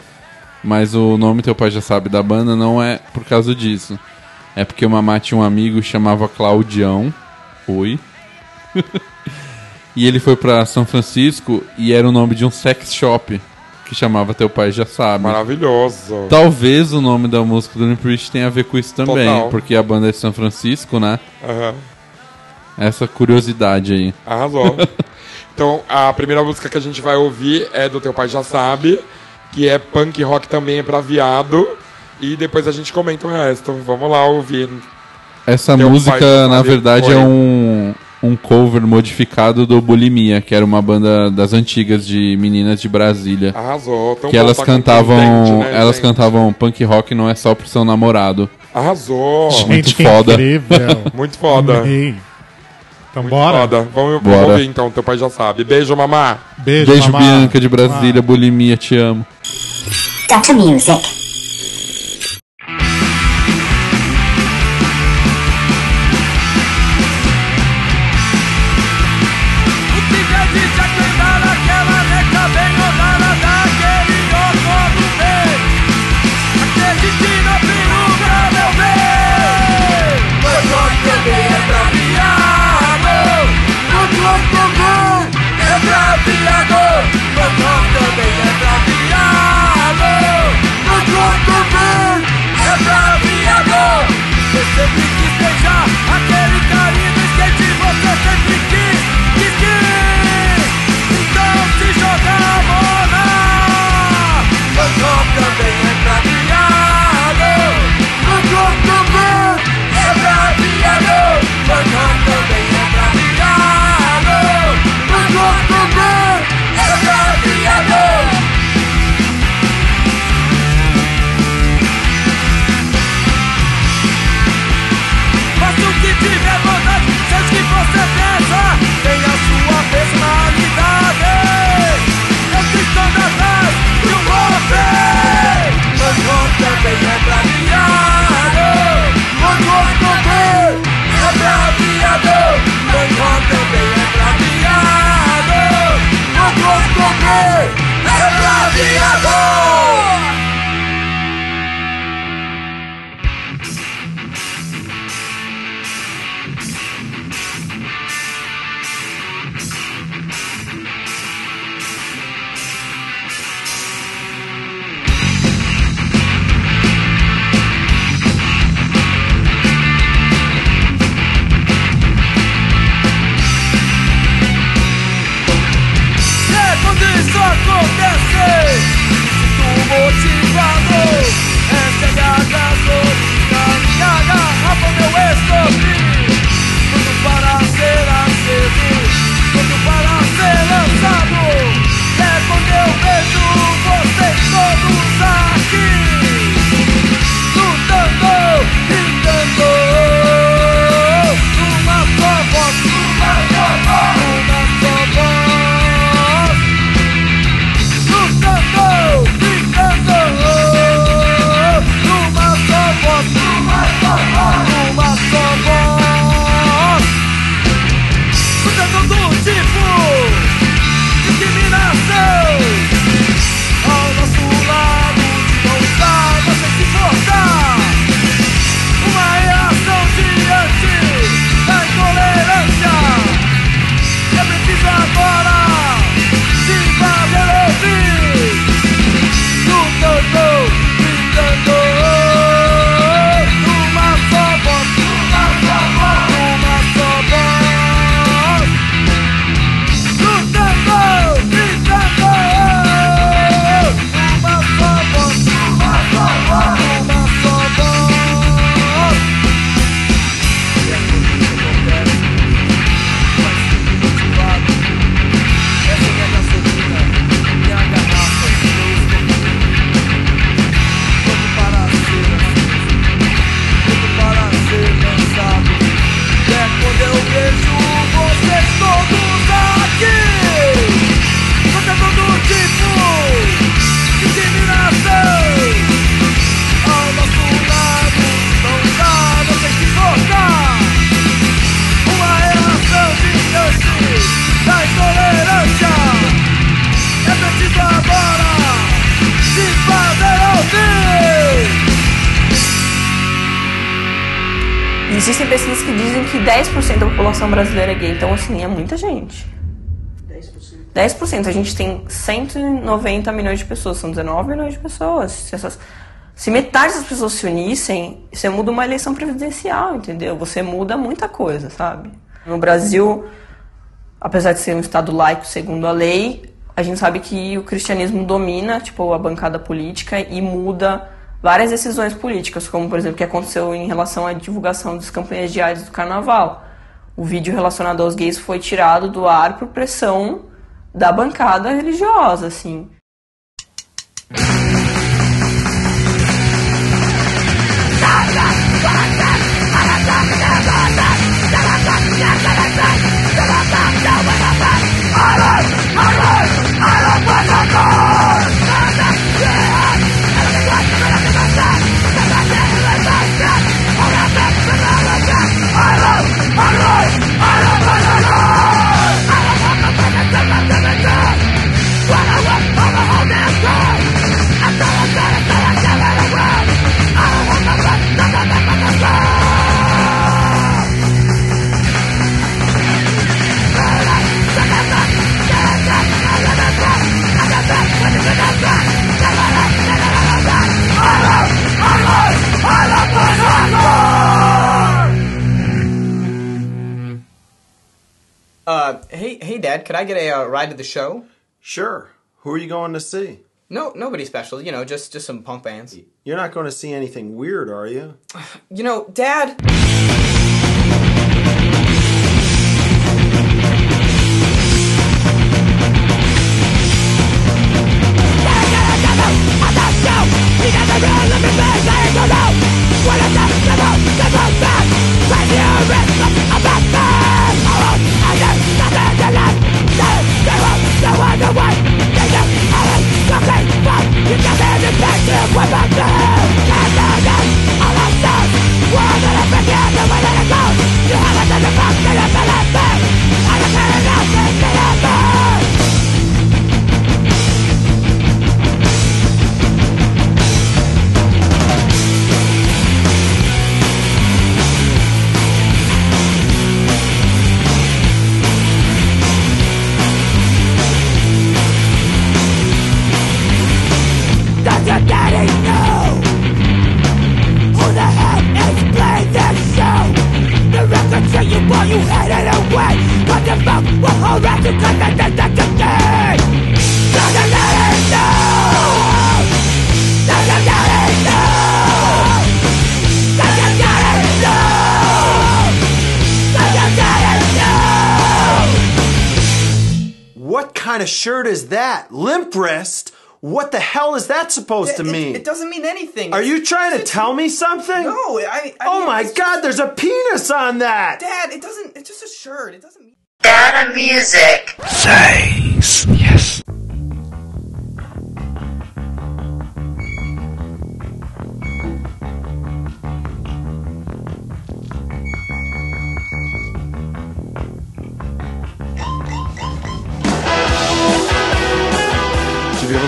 Mas o nome teu pai já sabe da banda não é por causa disso. É porque o Mamá tinha um amigo que chamava Claudião. Oi. [LAUGHS] e ele foi pra São Francisco e era o nome de um sex shop que chamava Teu Pai Já Sabe. Maravilhoso. Talvez o nome da música do Limp tenha a ver com isso também, Total. porque a banda é de São Francisco, né? Aham. Essa curiosidade aí. Arrasou. [LAUGHS] então, a primeira música que a gente vai ouvir é do Teu Pai Já Sabe, que é punk rock também é pra viado. E depois a gente comenta o resto. Vamos lá ouvir. Essa Teu música, na verdade, foi. é um, um cover modificado do Bulimia, que era uma banda das antigas de meninas de Brasília. Arrasou. Tão que bom elas tá cantavam. né, elas gente? cantavam punk rock não é só pro seu namorado. Arrasou. Muito Gente, que foda. incrível. [LAUGHS] Muito foda. Amei. Então Muito bora? foda. Vamos, vamos Bora. ouvir então, teu pai já sabe. Beijo, mamá. Beijo, Beijo, mamá. Bianca de Brasília, Bulimia, te amo. Data Music. Assim, é muita gente. 10%. A gente tem 190 milhões de pessoas, são 19 milhões de pessoas. Se, essas- se metade das pessoas se unissem, você muda uma eleição presidencial, entendeu? Você muda muita coisa, sabe? No Brasil, apesar de ser um estado laico segundo a lei, a gente sabe que o cristianismo domina, tipo, a bancada política e muda várias decisões políticas, como por exemplo o que aconteceu em relação à divulgação das campanhas diárias do carnaval. O vídeo relacionado aos gays foi tirado do ar por pressão da bancada religiosa, assim. Uh, hey, hey, Dad, could I get a uh, ride to the show? Sure. Who are you going to see? No, nobody special. You know, just just some punk bands. You're not going to see anything weird, are you? [SIGHS] You know, Dad. on the way you the all the You haven't the you while you hid it away. What the fuck will hold on to cause I think that's a thing? Does your daddy know? Does your daddy know? Does your daddy know? Does your daddy know? What kind of shirt is that? Limp wrist? What the hell is that supposed to It- it- mean? It, doesn't mean anything. Are you trying to tell me something? No, I. I oh mean, my it's god, there's a penis on that! Dad, it doesn't. It's just a shirt. It doesn't mean. Data music. Saints.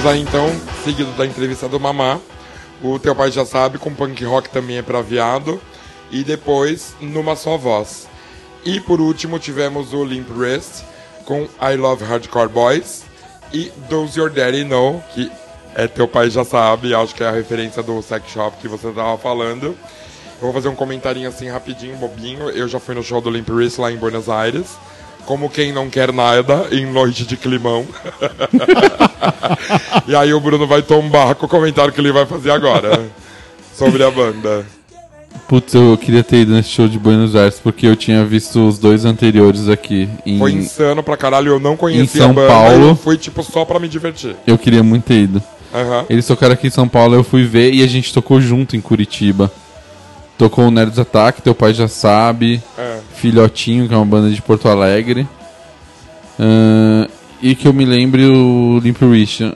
Tivemos aí então, seguido da entrevista do Mamá, o Teu Pai Já Sabe, com punk rock também é pra viado, e depois Numa Só Voz. E por último tivemos o Limp Wrist, com I Love Hardcore Boys, e Does Your Daddy Know, que é Teu Pai Já Sabe, acho que é a referência do sex shop que você tava falando. Eu vou fazer um comentarinho assim rapidinho, bobinho. Eu já fui no show do Limp Wrist lá em Buenos Aires. Como quem não quer nada em noite de climão. [LAUGHS] e aí o Bruno vai tombar com o comentário que ele vai fazer agora sobre a banda. Putz, eu queria ter ido nesse show de Buenos Aires porque eu tinha visto os dois anteriores aqui. Em... Foi insano pra caralho, eu não conhecia São a banda. Paulo. Eu fui tipo só pra me divertir. Eu queria muito ter ido. Aham. Eles tocaram aqui em São Paulo, eu fui ver e a gente tocou junto em Curitiba. Tocou o Nerds Attack, teu pai já sabe. É. Filhotinho, que é uma banda de Porto Alegre. Ahn, e que eu me lembre o Limp Bizkit.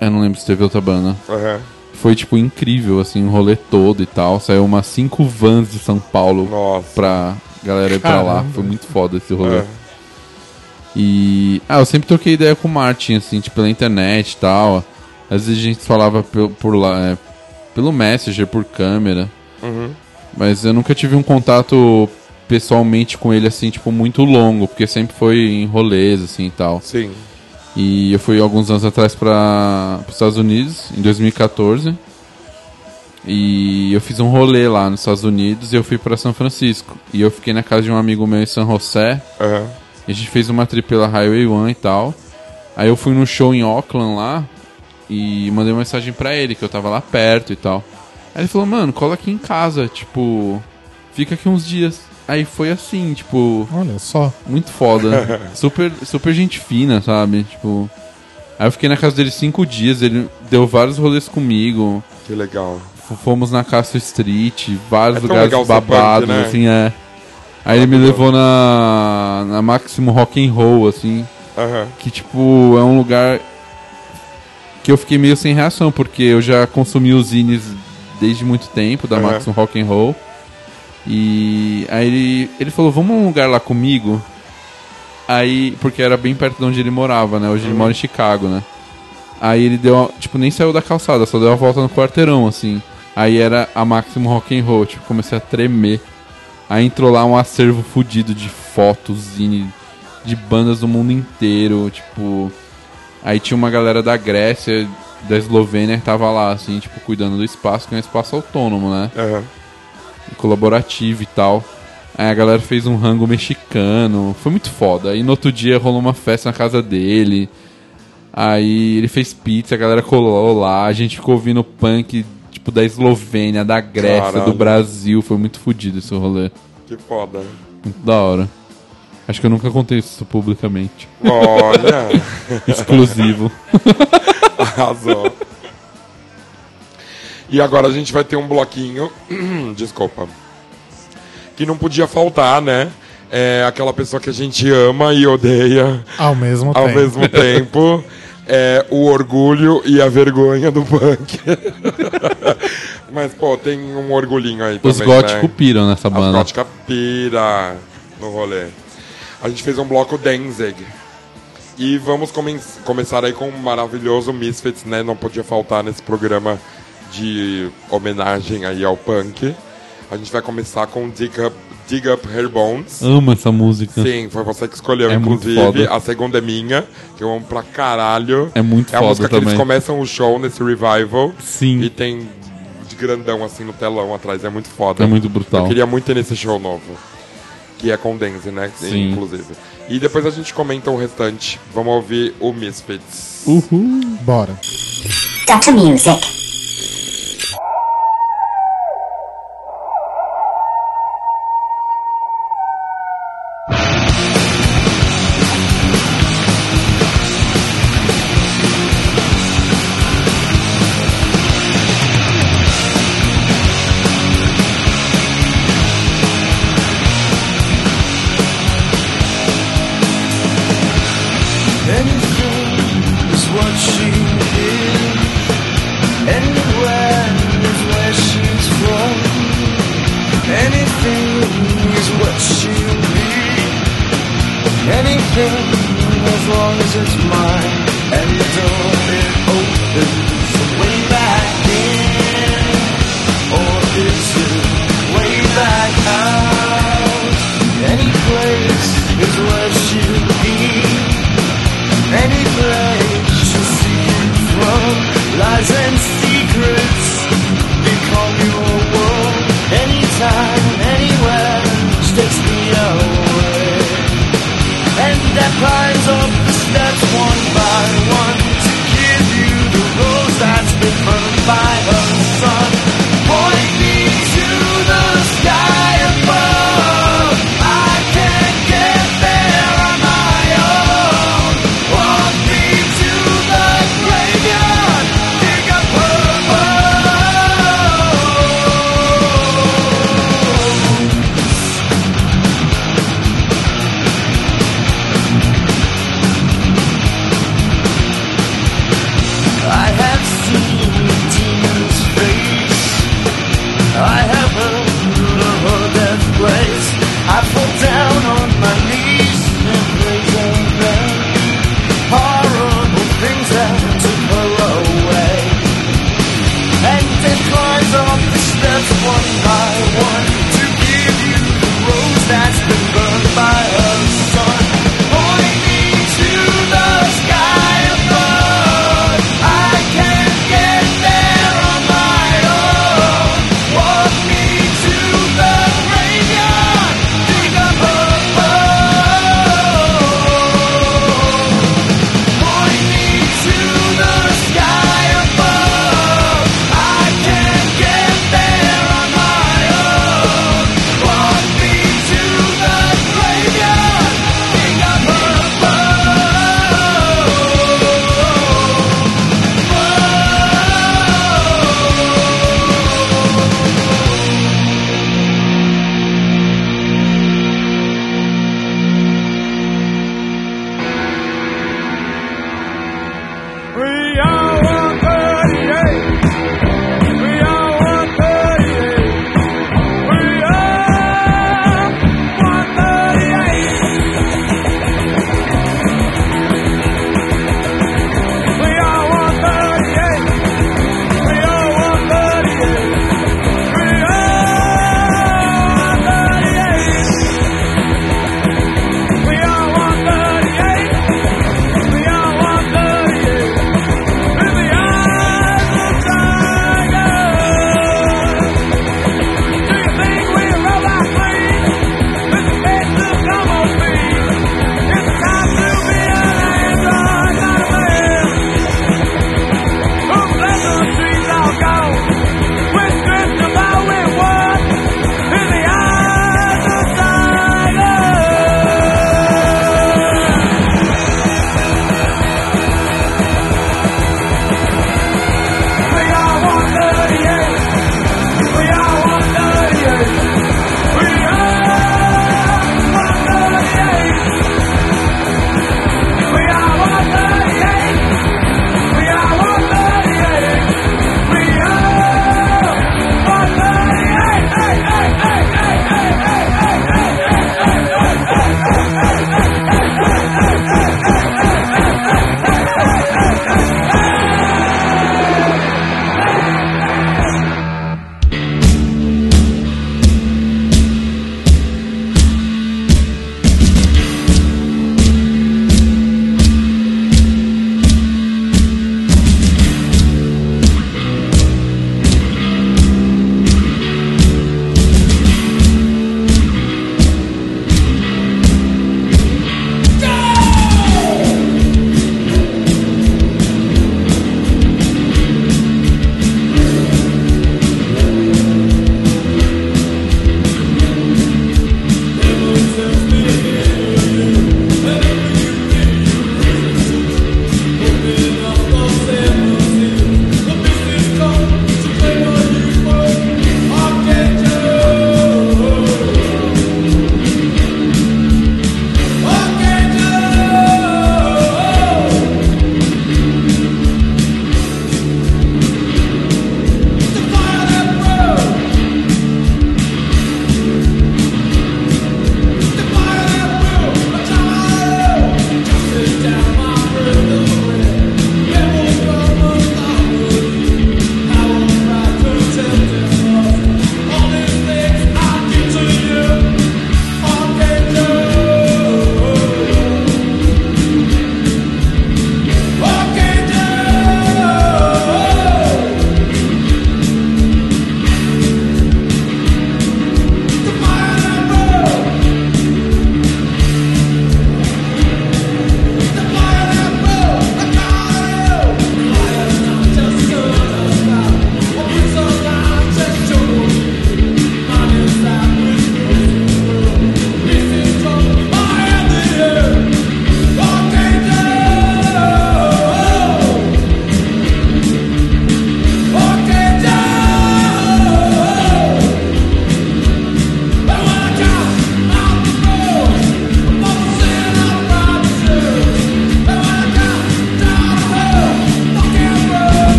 Eu não lembro se teve outra banda. Aham. Foi, tipo, incrível, assim, o rolê todo e tal. Saiu umas cinco vans de São Paulo pra galera ir pra lá. Caramba. Foi muito foda esse rolê. É. E. Ah, eu sempre troquei ideia com o Martin, assim, tipo, pela internet e tal. Às vezes a gente falava pe- por lá, é, pelo Messenger, por câmera. Uhum. Mas eu nunca tive um contato pessoalmente com ele, assim, tipo, muito longo, porque sempre foi em rolês, assim, e tal. Sim. E eu fui alguns anos atrás para os Estados Unidos, em 2014. E eu fiz um rolê lá nos Estados Unidos e eu fui para São Francisco. E eu fiquei na casa de um amigo meu em San José. Aham. E a gente fez uma trip pela Highway 1 e tal. Aí eu fui no show em Auckland lá e mandei uma mensagem pra ele, que eu tava lá perto e tal. Aí ele falou, mano, cola aqui em casa, tipo, fica aqui uns dias. Aí foi assim, tipo. Olha só. Muito foda. [LAUGHS] super, super gente fina, sabe? Tipo. Aí eu fiquei na casa dele cinco dias, ele deu vários rolês comigo. Que legal. F- Fomos na Castro Street, vários É lugares ser punk, babados, né? assim, é. Aí ele me levou na, na Máximo Rock and Roll, assim. Aham. Que, tipo, é um lugar que eu fiquei meio sem reação, porque eu já consumi os zines desde muito tempo, da Aham. Maximum Rock and Roll. E aí ele, ele falou, vamos a um lugar lá comigo? Aí, porque era bem perto de onde ele morava, né? Hoje ele Uhum. mora em Chicago, né? Aí ele deu, tipo, nem saiu da calçada, só deu a volta no quarteirão, assim. Aí era a Maximum Rock and Roll, tipo, comecei a tremer. Aí entrou lá um acervo fudido de fotos, zine, de bandas do mundo inteiro, tipo... Aí tinha uma galera da Grécia, da Eslovênia, que tava lá, assim, tipo, cuidando do espaço, que é um espaço autônomo, né? Aham. Colaborativo e tal. Aí a galera fez um rango mexicano, foi muito foda. Aí no outro dia rolou uma festa na casa dele. Aí ele fez pizza, a galera colou lá, a gente ficou ouvindo punk, tipo, da Eslovênia, da Grécia, Caralho. do Brasil. Foi muito fodido esse rolê. Que foda. Muito da hora. Acho que eu nunca contei isso publicamente. Olha. [LAUGHS] Exclusivo. [LAUGHS] [LAUGHS] Arrasou. E agora a gente vai ter um bloquinho. [CLEARS THROAT] Desculpa. Que não podia faltar, né? É aquela pessoa que a gente ama e odeia Ao mesmo ao tempo. mesmo tempo. [LAUGHS] É o orgulho e a vergonha do punk. [LAUGHS] Mas, pô, tem um orgulhinho aí Os também. góticos né? piram nessa banda. góticas pira no rolê. A gente fez um bloco Danzig. E vamos come- começar aí com um maravilhoso Misfits, né? Não podia faltar nesse programa de homenagem aí ao punk. A gente vai começar com Dig Up, Dig Up Her Bones. Amo essa música. Sim, foi você que escolheu, É inclusive. foda. A segunda é minha, que eu amo pra caralho. É muito É a foda música que também. eles começam o show nesse revival. Sim. E tem de grandão assim no telão atrás. É muito foda. É muito brutal. Eu queria muito ir nesse show novo. Que é com Denze, né? Sim. Inclusive. E depois a gente comenta o restante. Vamos ouvir o Misfits. Uhul. Bora. Data Music.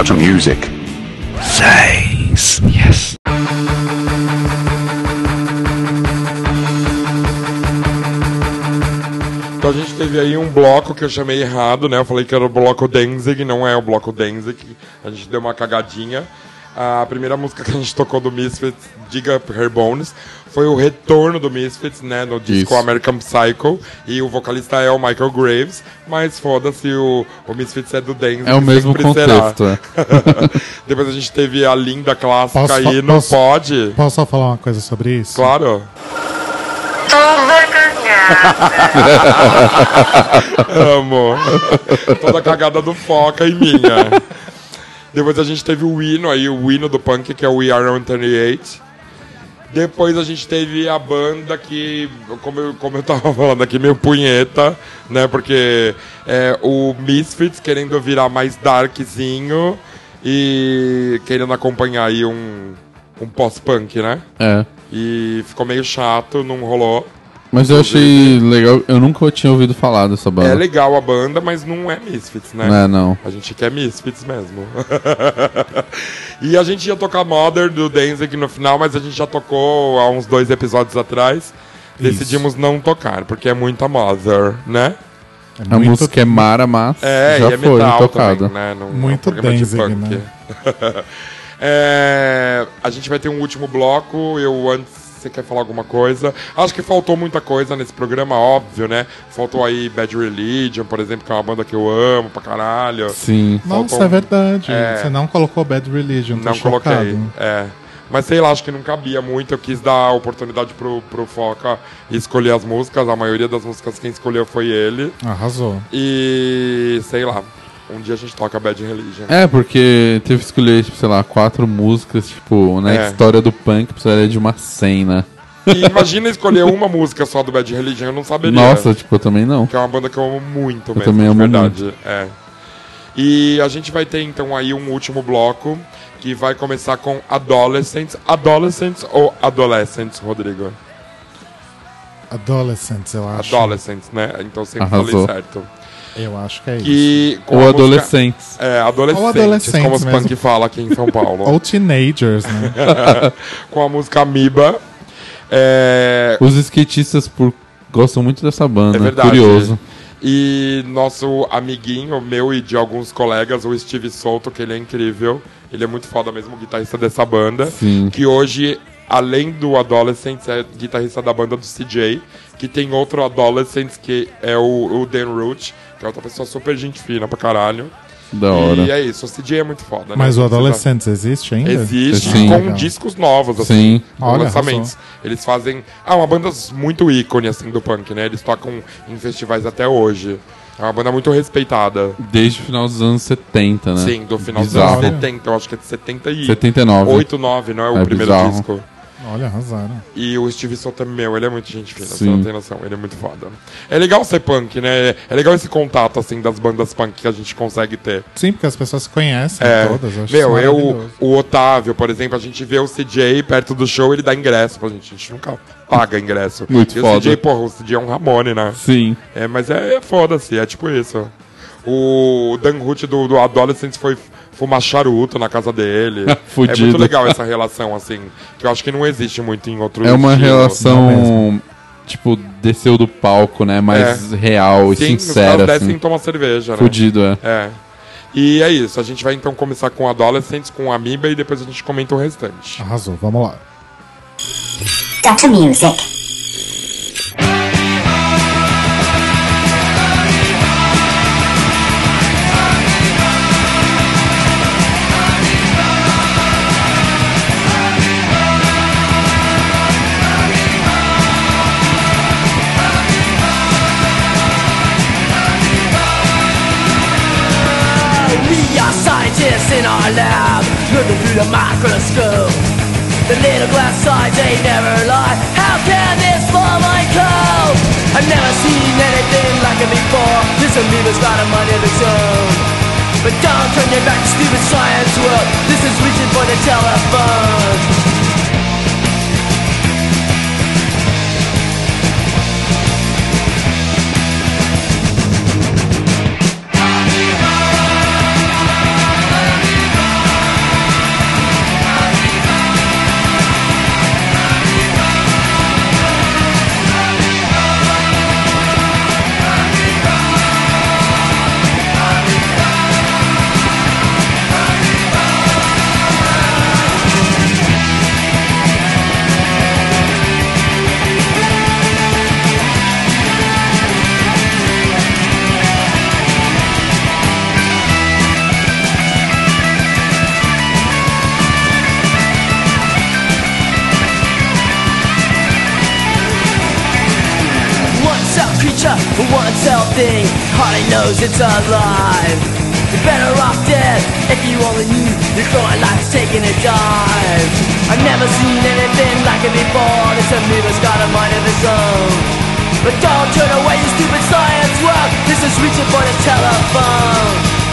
Data Music. Seis. Yes. Então a gente teve aí um bloco que eu chamei errado, né? Eu falei que era o bloco Danzig, não é o bloco Danzig. A gente deu uma cagadinha. A primeira música que a gente tocou do Misfits, Dig Up Her Bones, foi o retorno do Misfits, né? No disco Isso. American Psycho. E o vocalista é o Michael Graves. Mas foda-se, o, o Misfits é do Danzig. É o mesmo contexto, é. [LAUGHS] Depois a gente teve a linda clássica Posso aí no posso- Pod. Posso só falar uma coisa sobre isso? Claro. [LAUGHS] Amo. Toda cagada do Foca e minha. Depois a gente teve o hino aí, o hino do punk, que é o We Are On 38. Depois a gente teve a banda que, como eu, como eu tava [LAUGHS] falando aqui, meio punheta, né? Porque é, o Misfits querendo virar mais darkzinho e querendo acompanhar aí um, um pós-punk, né? É. E ficou meio chato, não rolou. Mas eu achei legal, eu nunca tinha ouvido falar dessa banda. É legal a banda, mas não é Misfits, né? Não é, não. A gente quer Misfits mesmo. [LAUGHS] e a gente ia tocar Mother do Danzig no final, mas a gente já tocou há uns dois episódios atrás. Decidimos não tocar, porque é muita Mother, né? A música é Mara, mas É, já e é foi metal tocada. também, né? Muito é um programa de Danzig, né? [LAUGHS] É, a gente vai ter um último bloco. Eu antes. Você quer falar alguma coisa? Acho que faltou muita coisa nesse programa, óbvio, né? Faltou aí Bad Religion, por exemplo, que é uma banda que eu amo pra caralho. Sim. Nossa, Faltou- é verdade. É. Você não colocou Bad Religion, tô Não coloquei. chocado. É. Mas sei lá, acho que não cabia muito. Eu quis dar a oportunidade pro, pro Foca escolher as músicas. A maioria das músicas quem escolheu foi ele. Arrasou. E sei lá, um dia a gente toca Bad Religion. É, porque teve que escolher, tipo, sei lá, quatro músicas, tipo, na É. história do punk precisaria de uma 100, né? E imagina escolher uma música só do Bad Religion, eu não saberia. Nossa, tipo, eu também não. Que é uma banda que eu amo muito Eu mesmo, também amo verdade. É. E a gente vai ter então aí um último bloco que vai começar com Adolescents. Adolescents ou Adolescents, Rodrigo? Adolescents, eu acho. Adolescents, né? Então sempre Arrasou. falei certo. Eu acho que é Que, isso. com Ou a música- adolescentes. É, adolescentes, Ou adolescentes como os mesmo. punk fala aqui em São [LAUGHS] Paulo. Ou teenagers, né? [LAUGHS] com a música Amiba. É, Os skatistas por... gostam muito dessa banda, É verdade. curioso. E nosso amiguinho, meu e de alguns colegas, o Steve Souto, que ele é incrível. Ele é muito foda mesmo, guitarrista dessa banda. Sim. Que hoje, além do Adolescents, é guitarrista da banda do CJ. Que tem outro Adolescents, que é o, o Dan Root, que é outra pessoa super gente fina pra caralho. Da hora. E é isso, o CJ é muito foda, né? Mas o precisa- Adolescents existe ainda? Existe Sim. com Legal. discos novos, assim, Sim. com Olha, lançamentos. Eles fazem. Ah, uma banda muito ícone assim do punk, né? Eles tocam em festivais até hoje. É uma banda muito respeitada. Desde o final dos anos 70, né? Sim, do final Bizarro. dos anos 70, eu acho que é de 78, 79. 9, não é o É primeiro bizarro. disco. Olha, arrasaram. E o Steve Souto é meu, ele é muito gente fina, você Sim. não tem noção, ele é muito foda. É legal ser punk, né? É legal esse contato, assim, das bandas punk que a gente consegue ter. Sim, porque as pessoas se conhecem É, todas. Eu acho meu, eu, o Otávio, por exemplo, a gente vê o CJ perto do show, ele dá ingresso pra gente. A gente nunca paga ingresso. Muito e foda. o CJ, porra, o CJ é um Ramone, né? Sim. É, mas é, é foda-se, é tipo isso. O Dan Ruth do, do Adolescents foi fumar charuto na casa dele. [LAUGHS] é Fudido. muito legal essa relação, assim, que eu acho que não existe muito em outro É uma estilo. relação, tipo, desceu do palco, né? Mais É. real e Sim, os sincera, caras descem assim. e tomam cerveja, né? Fudido, é. É. E é isso, a gente vai então começar com Adolescents, com Amoeba e depois a gente comenta o restante. Arrasou, vamos lá. Music. Lab, looking through the microscope. The little glass sides, they never lie. How can this my cope? I've never seen anything like it before. This amoeba's got a mind of its own. But don't turn your back to stupid science world. This is reaching for the telephone. knows it's alive. You're better off dead if you only knew Your growing life's taking a dive. I've never seen anything like it before. This amoeba's got a mind of its own. But don't turn away, you stupid science work This is reaching for the telephone.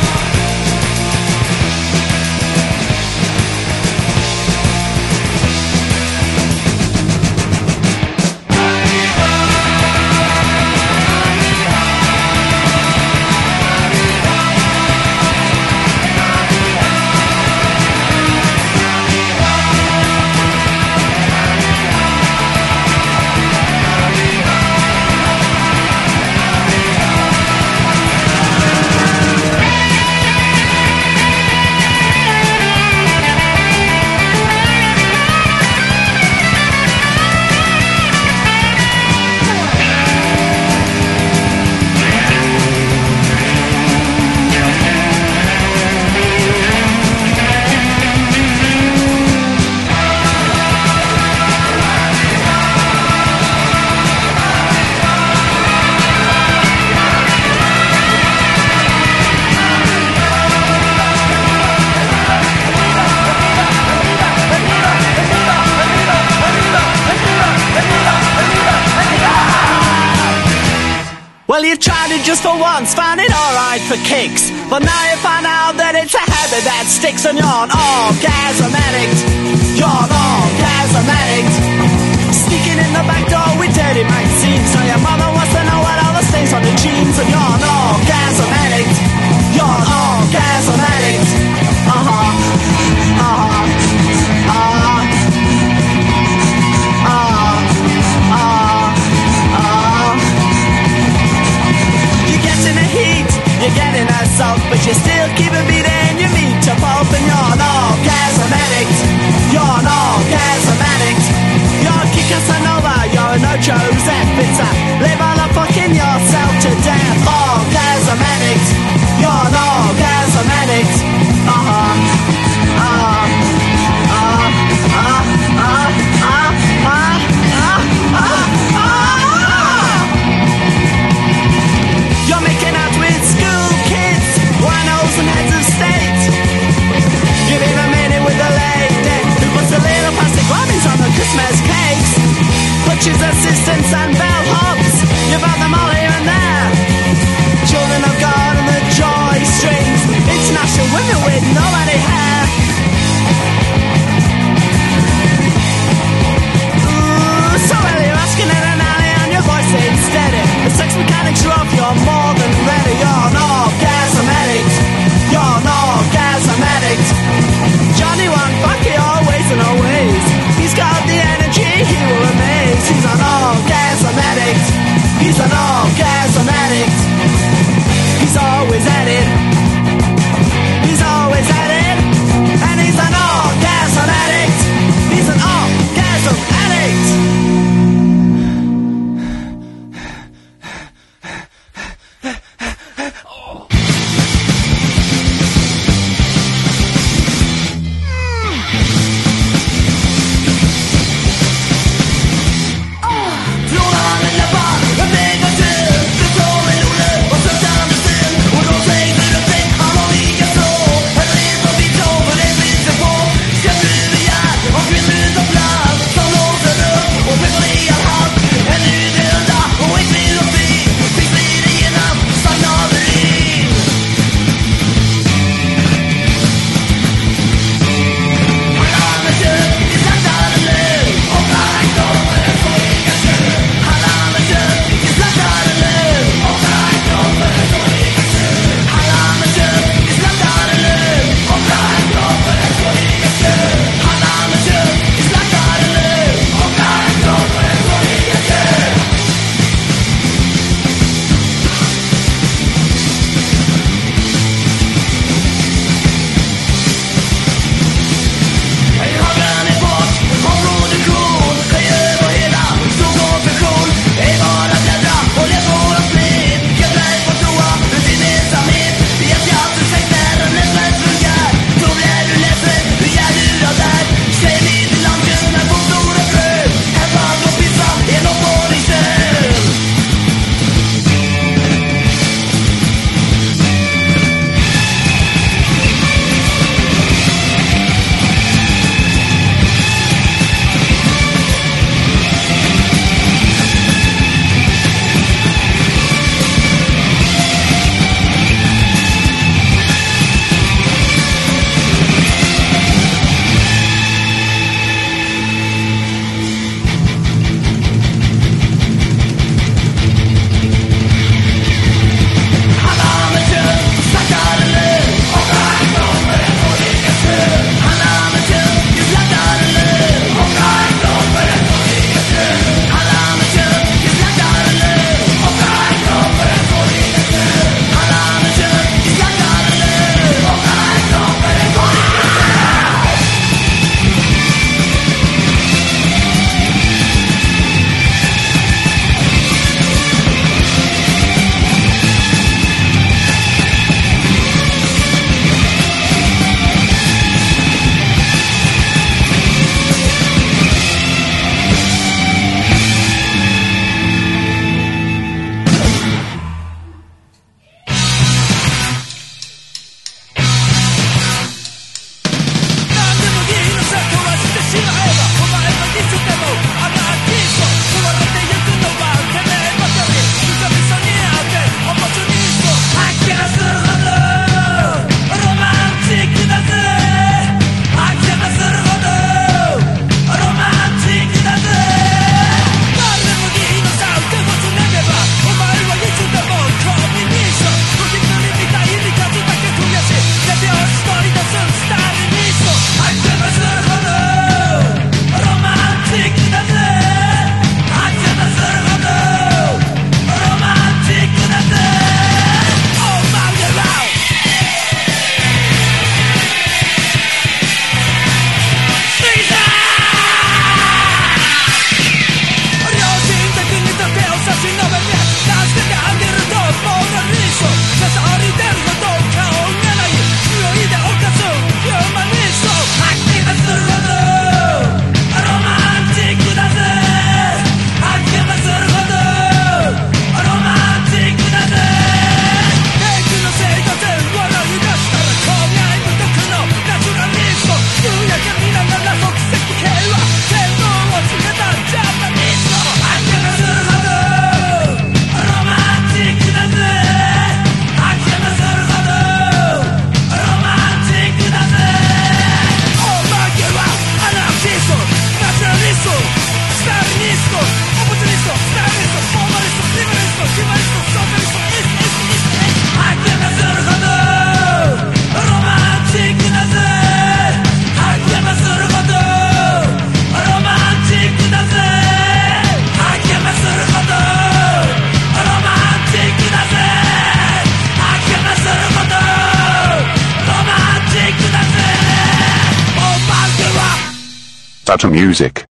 Music.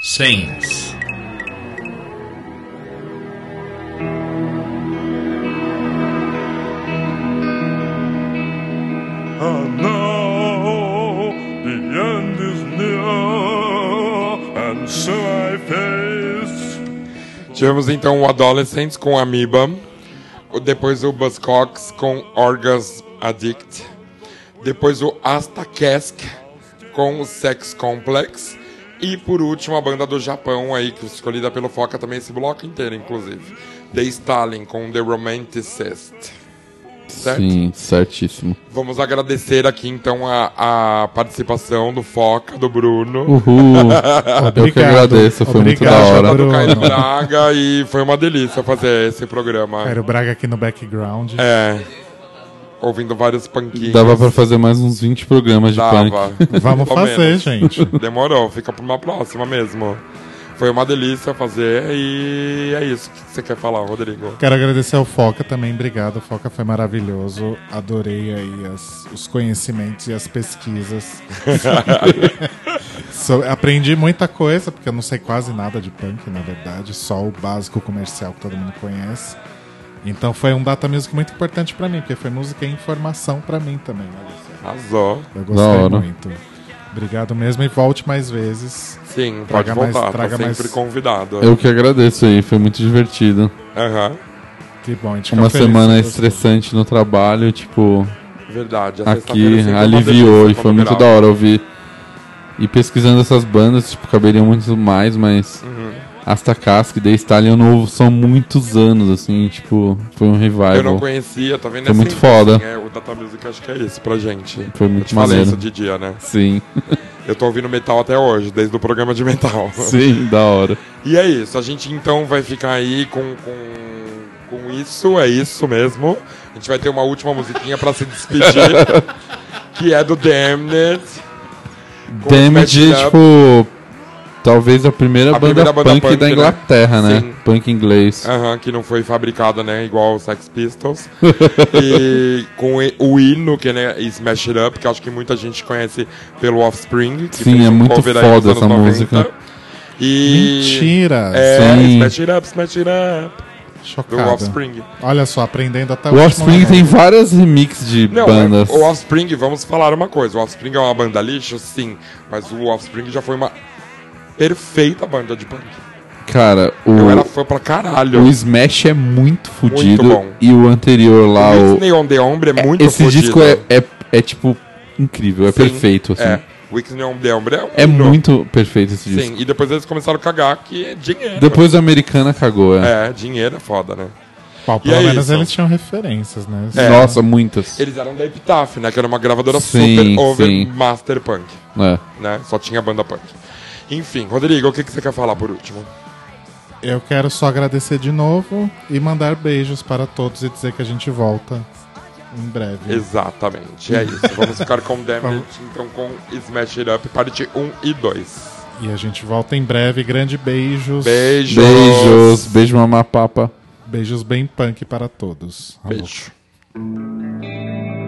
Saints. And now the end is near, and so I face. Tivemos então o Adolescents com Amoeba, depois o Buzzcocks com Orgas Addict, depois o Asta Cask com o Sex Complex e por último a banda do Japão aí, que escolhida pelo Foca também esse bloco inteiro, inclusive. The Stalin com The Romanticist. Certo? Sim, certíssimo. Vamos agradecer aqui então a, a participação do Foca, do Bruno. Uhul. [LAUGHS] Eu que agradeço, foi muito da hora. Do Caio Braga e foi uma delícia fazer esse programa. Cairo Braga aqui no background. É. Ouvindo vários punkinhos. Dava pra fazer mais uns 20 programas de Dava. punk. [LAUGHS] Vamos fazer, menos. gente. [LAUGHS] Demorou, fica pra uma próxima mesmo. Foi uma delícia fazer e é isso. Que você quer falar, Rodrigo? Quero agradecer ao Foca também, obrigado. O Foca foi maravilhoso. Adorei aí as- os conhecimentos e as pesquisas. [LAUGHS] So- aprendi muita coisa, porque eu não sei quase nada de punk, na verdade, só o básico comercial que todo mundo conhece. Então foi um data music muito importante pra mim, porque foi música e informação pra mim também. Arrasou. Eu gostei muito. Obrigado mesmo e volte mais vezes. Sim, pode Traga voltar, mais, tá traga sempre mais... convidado. Eu que agradeço aí, foi muito divertido. Aham. Que bom, a gente Uma semana você estressante no trabalho, tipo. Verdade, Aqui aliviou e foi muito grava. da hora ouvir. E pesquisando essas bandas, tipo, caberiam muito mais, mas. Uhum. The Stalin eu não ouvo são muitos anos, assim, tipo, foi um revival. Eu não conhecia, tá vendo? Foi É muito foda. assim, é, o Data Music acho que é isso pra gente. Foi muito Eu maneiro. isso de dia, né? Sim. [LAUGHS] Eu tô ouvindo metal até hoje, desde o programa de metal. [LAUGHS] Sim, da hora. E é isso, a gente então vai ficar aí com, com, com isso, é isso mesmo. A gente vai ter uma última musiquinha pra se despedir, [LAUGHS] que é do Damned. Damage, tipo, talvez a primeira, A banda, primeira banda punk, punk, da né? Inglaterra, né? Sim. Punk inglês. Aham, que não foi fabricada, né? Igual o Sex Pistols. [LAUGHS] e com o hino, que né, Smash It Up, que acho que muita gente conhece pelo Offspring. Que Sim, é muito foda essa anos 90. música. E... Mentira! É, Sim. Smash It Up, Smash It Up. Do Chocado. Offspring. Olha só, aprendendo até O Offspring tem várias remixes de Não, bandas. o Offspring, vamos falar uma coisa. O Offspring é uma banda lixo, sim. Mas o Offspring já foi uma perfeita banda de punk. Cara, o, Eu era fã pra caralho. o Smash é muito fudido. bom. E o anterior lá, o o. Whitney on the Ombre é muito Esse fudido. disco é, é, é, tipo incrível, é Sim, perfeito, assim. É. Whitney on the Ombre é um É muito perfeito esse disco. Sim, e depois eles começaram a cagar que é dinheiro. Depois a americana cagou, é. É, dinheiro é foda, né? Bom, E pelo é menos isso. eles tinham referências, né? É. Nossa, muitas. Eles eram da Epitaph, né? Que era uma gravadora Sim, super over sim. master punk. É. Né? Só tinha banda punk. Enfim, Rodrigo, o que, que você quer falar por último? Eu quero só agradecer de novo e mandar beijos para todos e dizer que a gente volta em breve. Exatamente, é isso. Vamos ficar com [LAUGHS] Damage, então com Smash It Up, parte 1 e 2. E a gente volta em breve. Grande beijos. Beijos. Beijos, beijo mamapapa. Beijos bem punk para todos. Beijo. Thank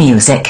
Music.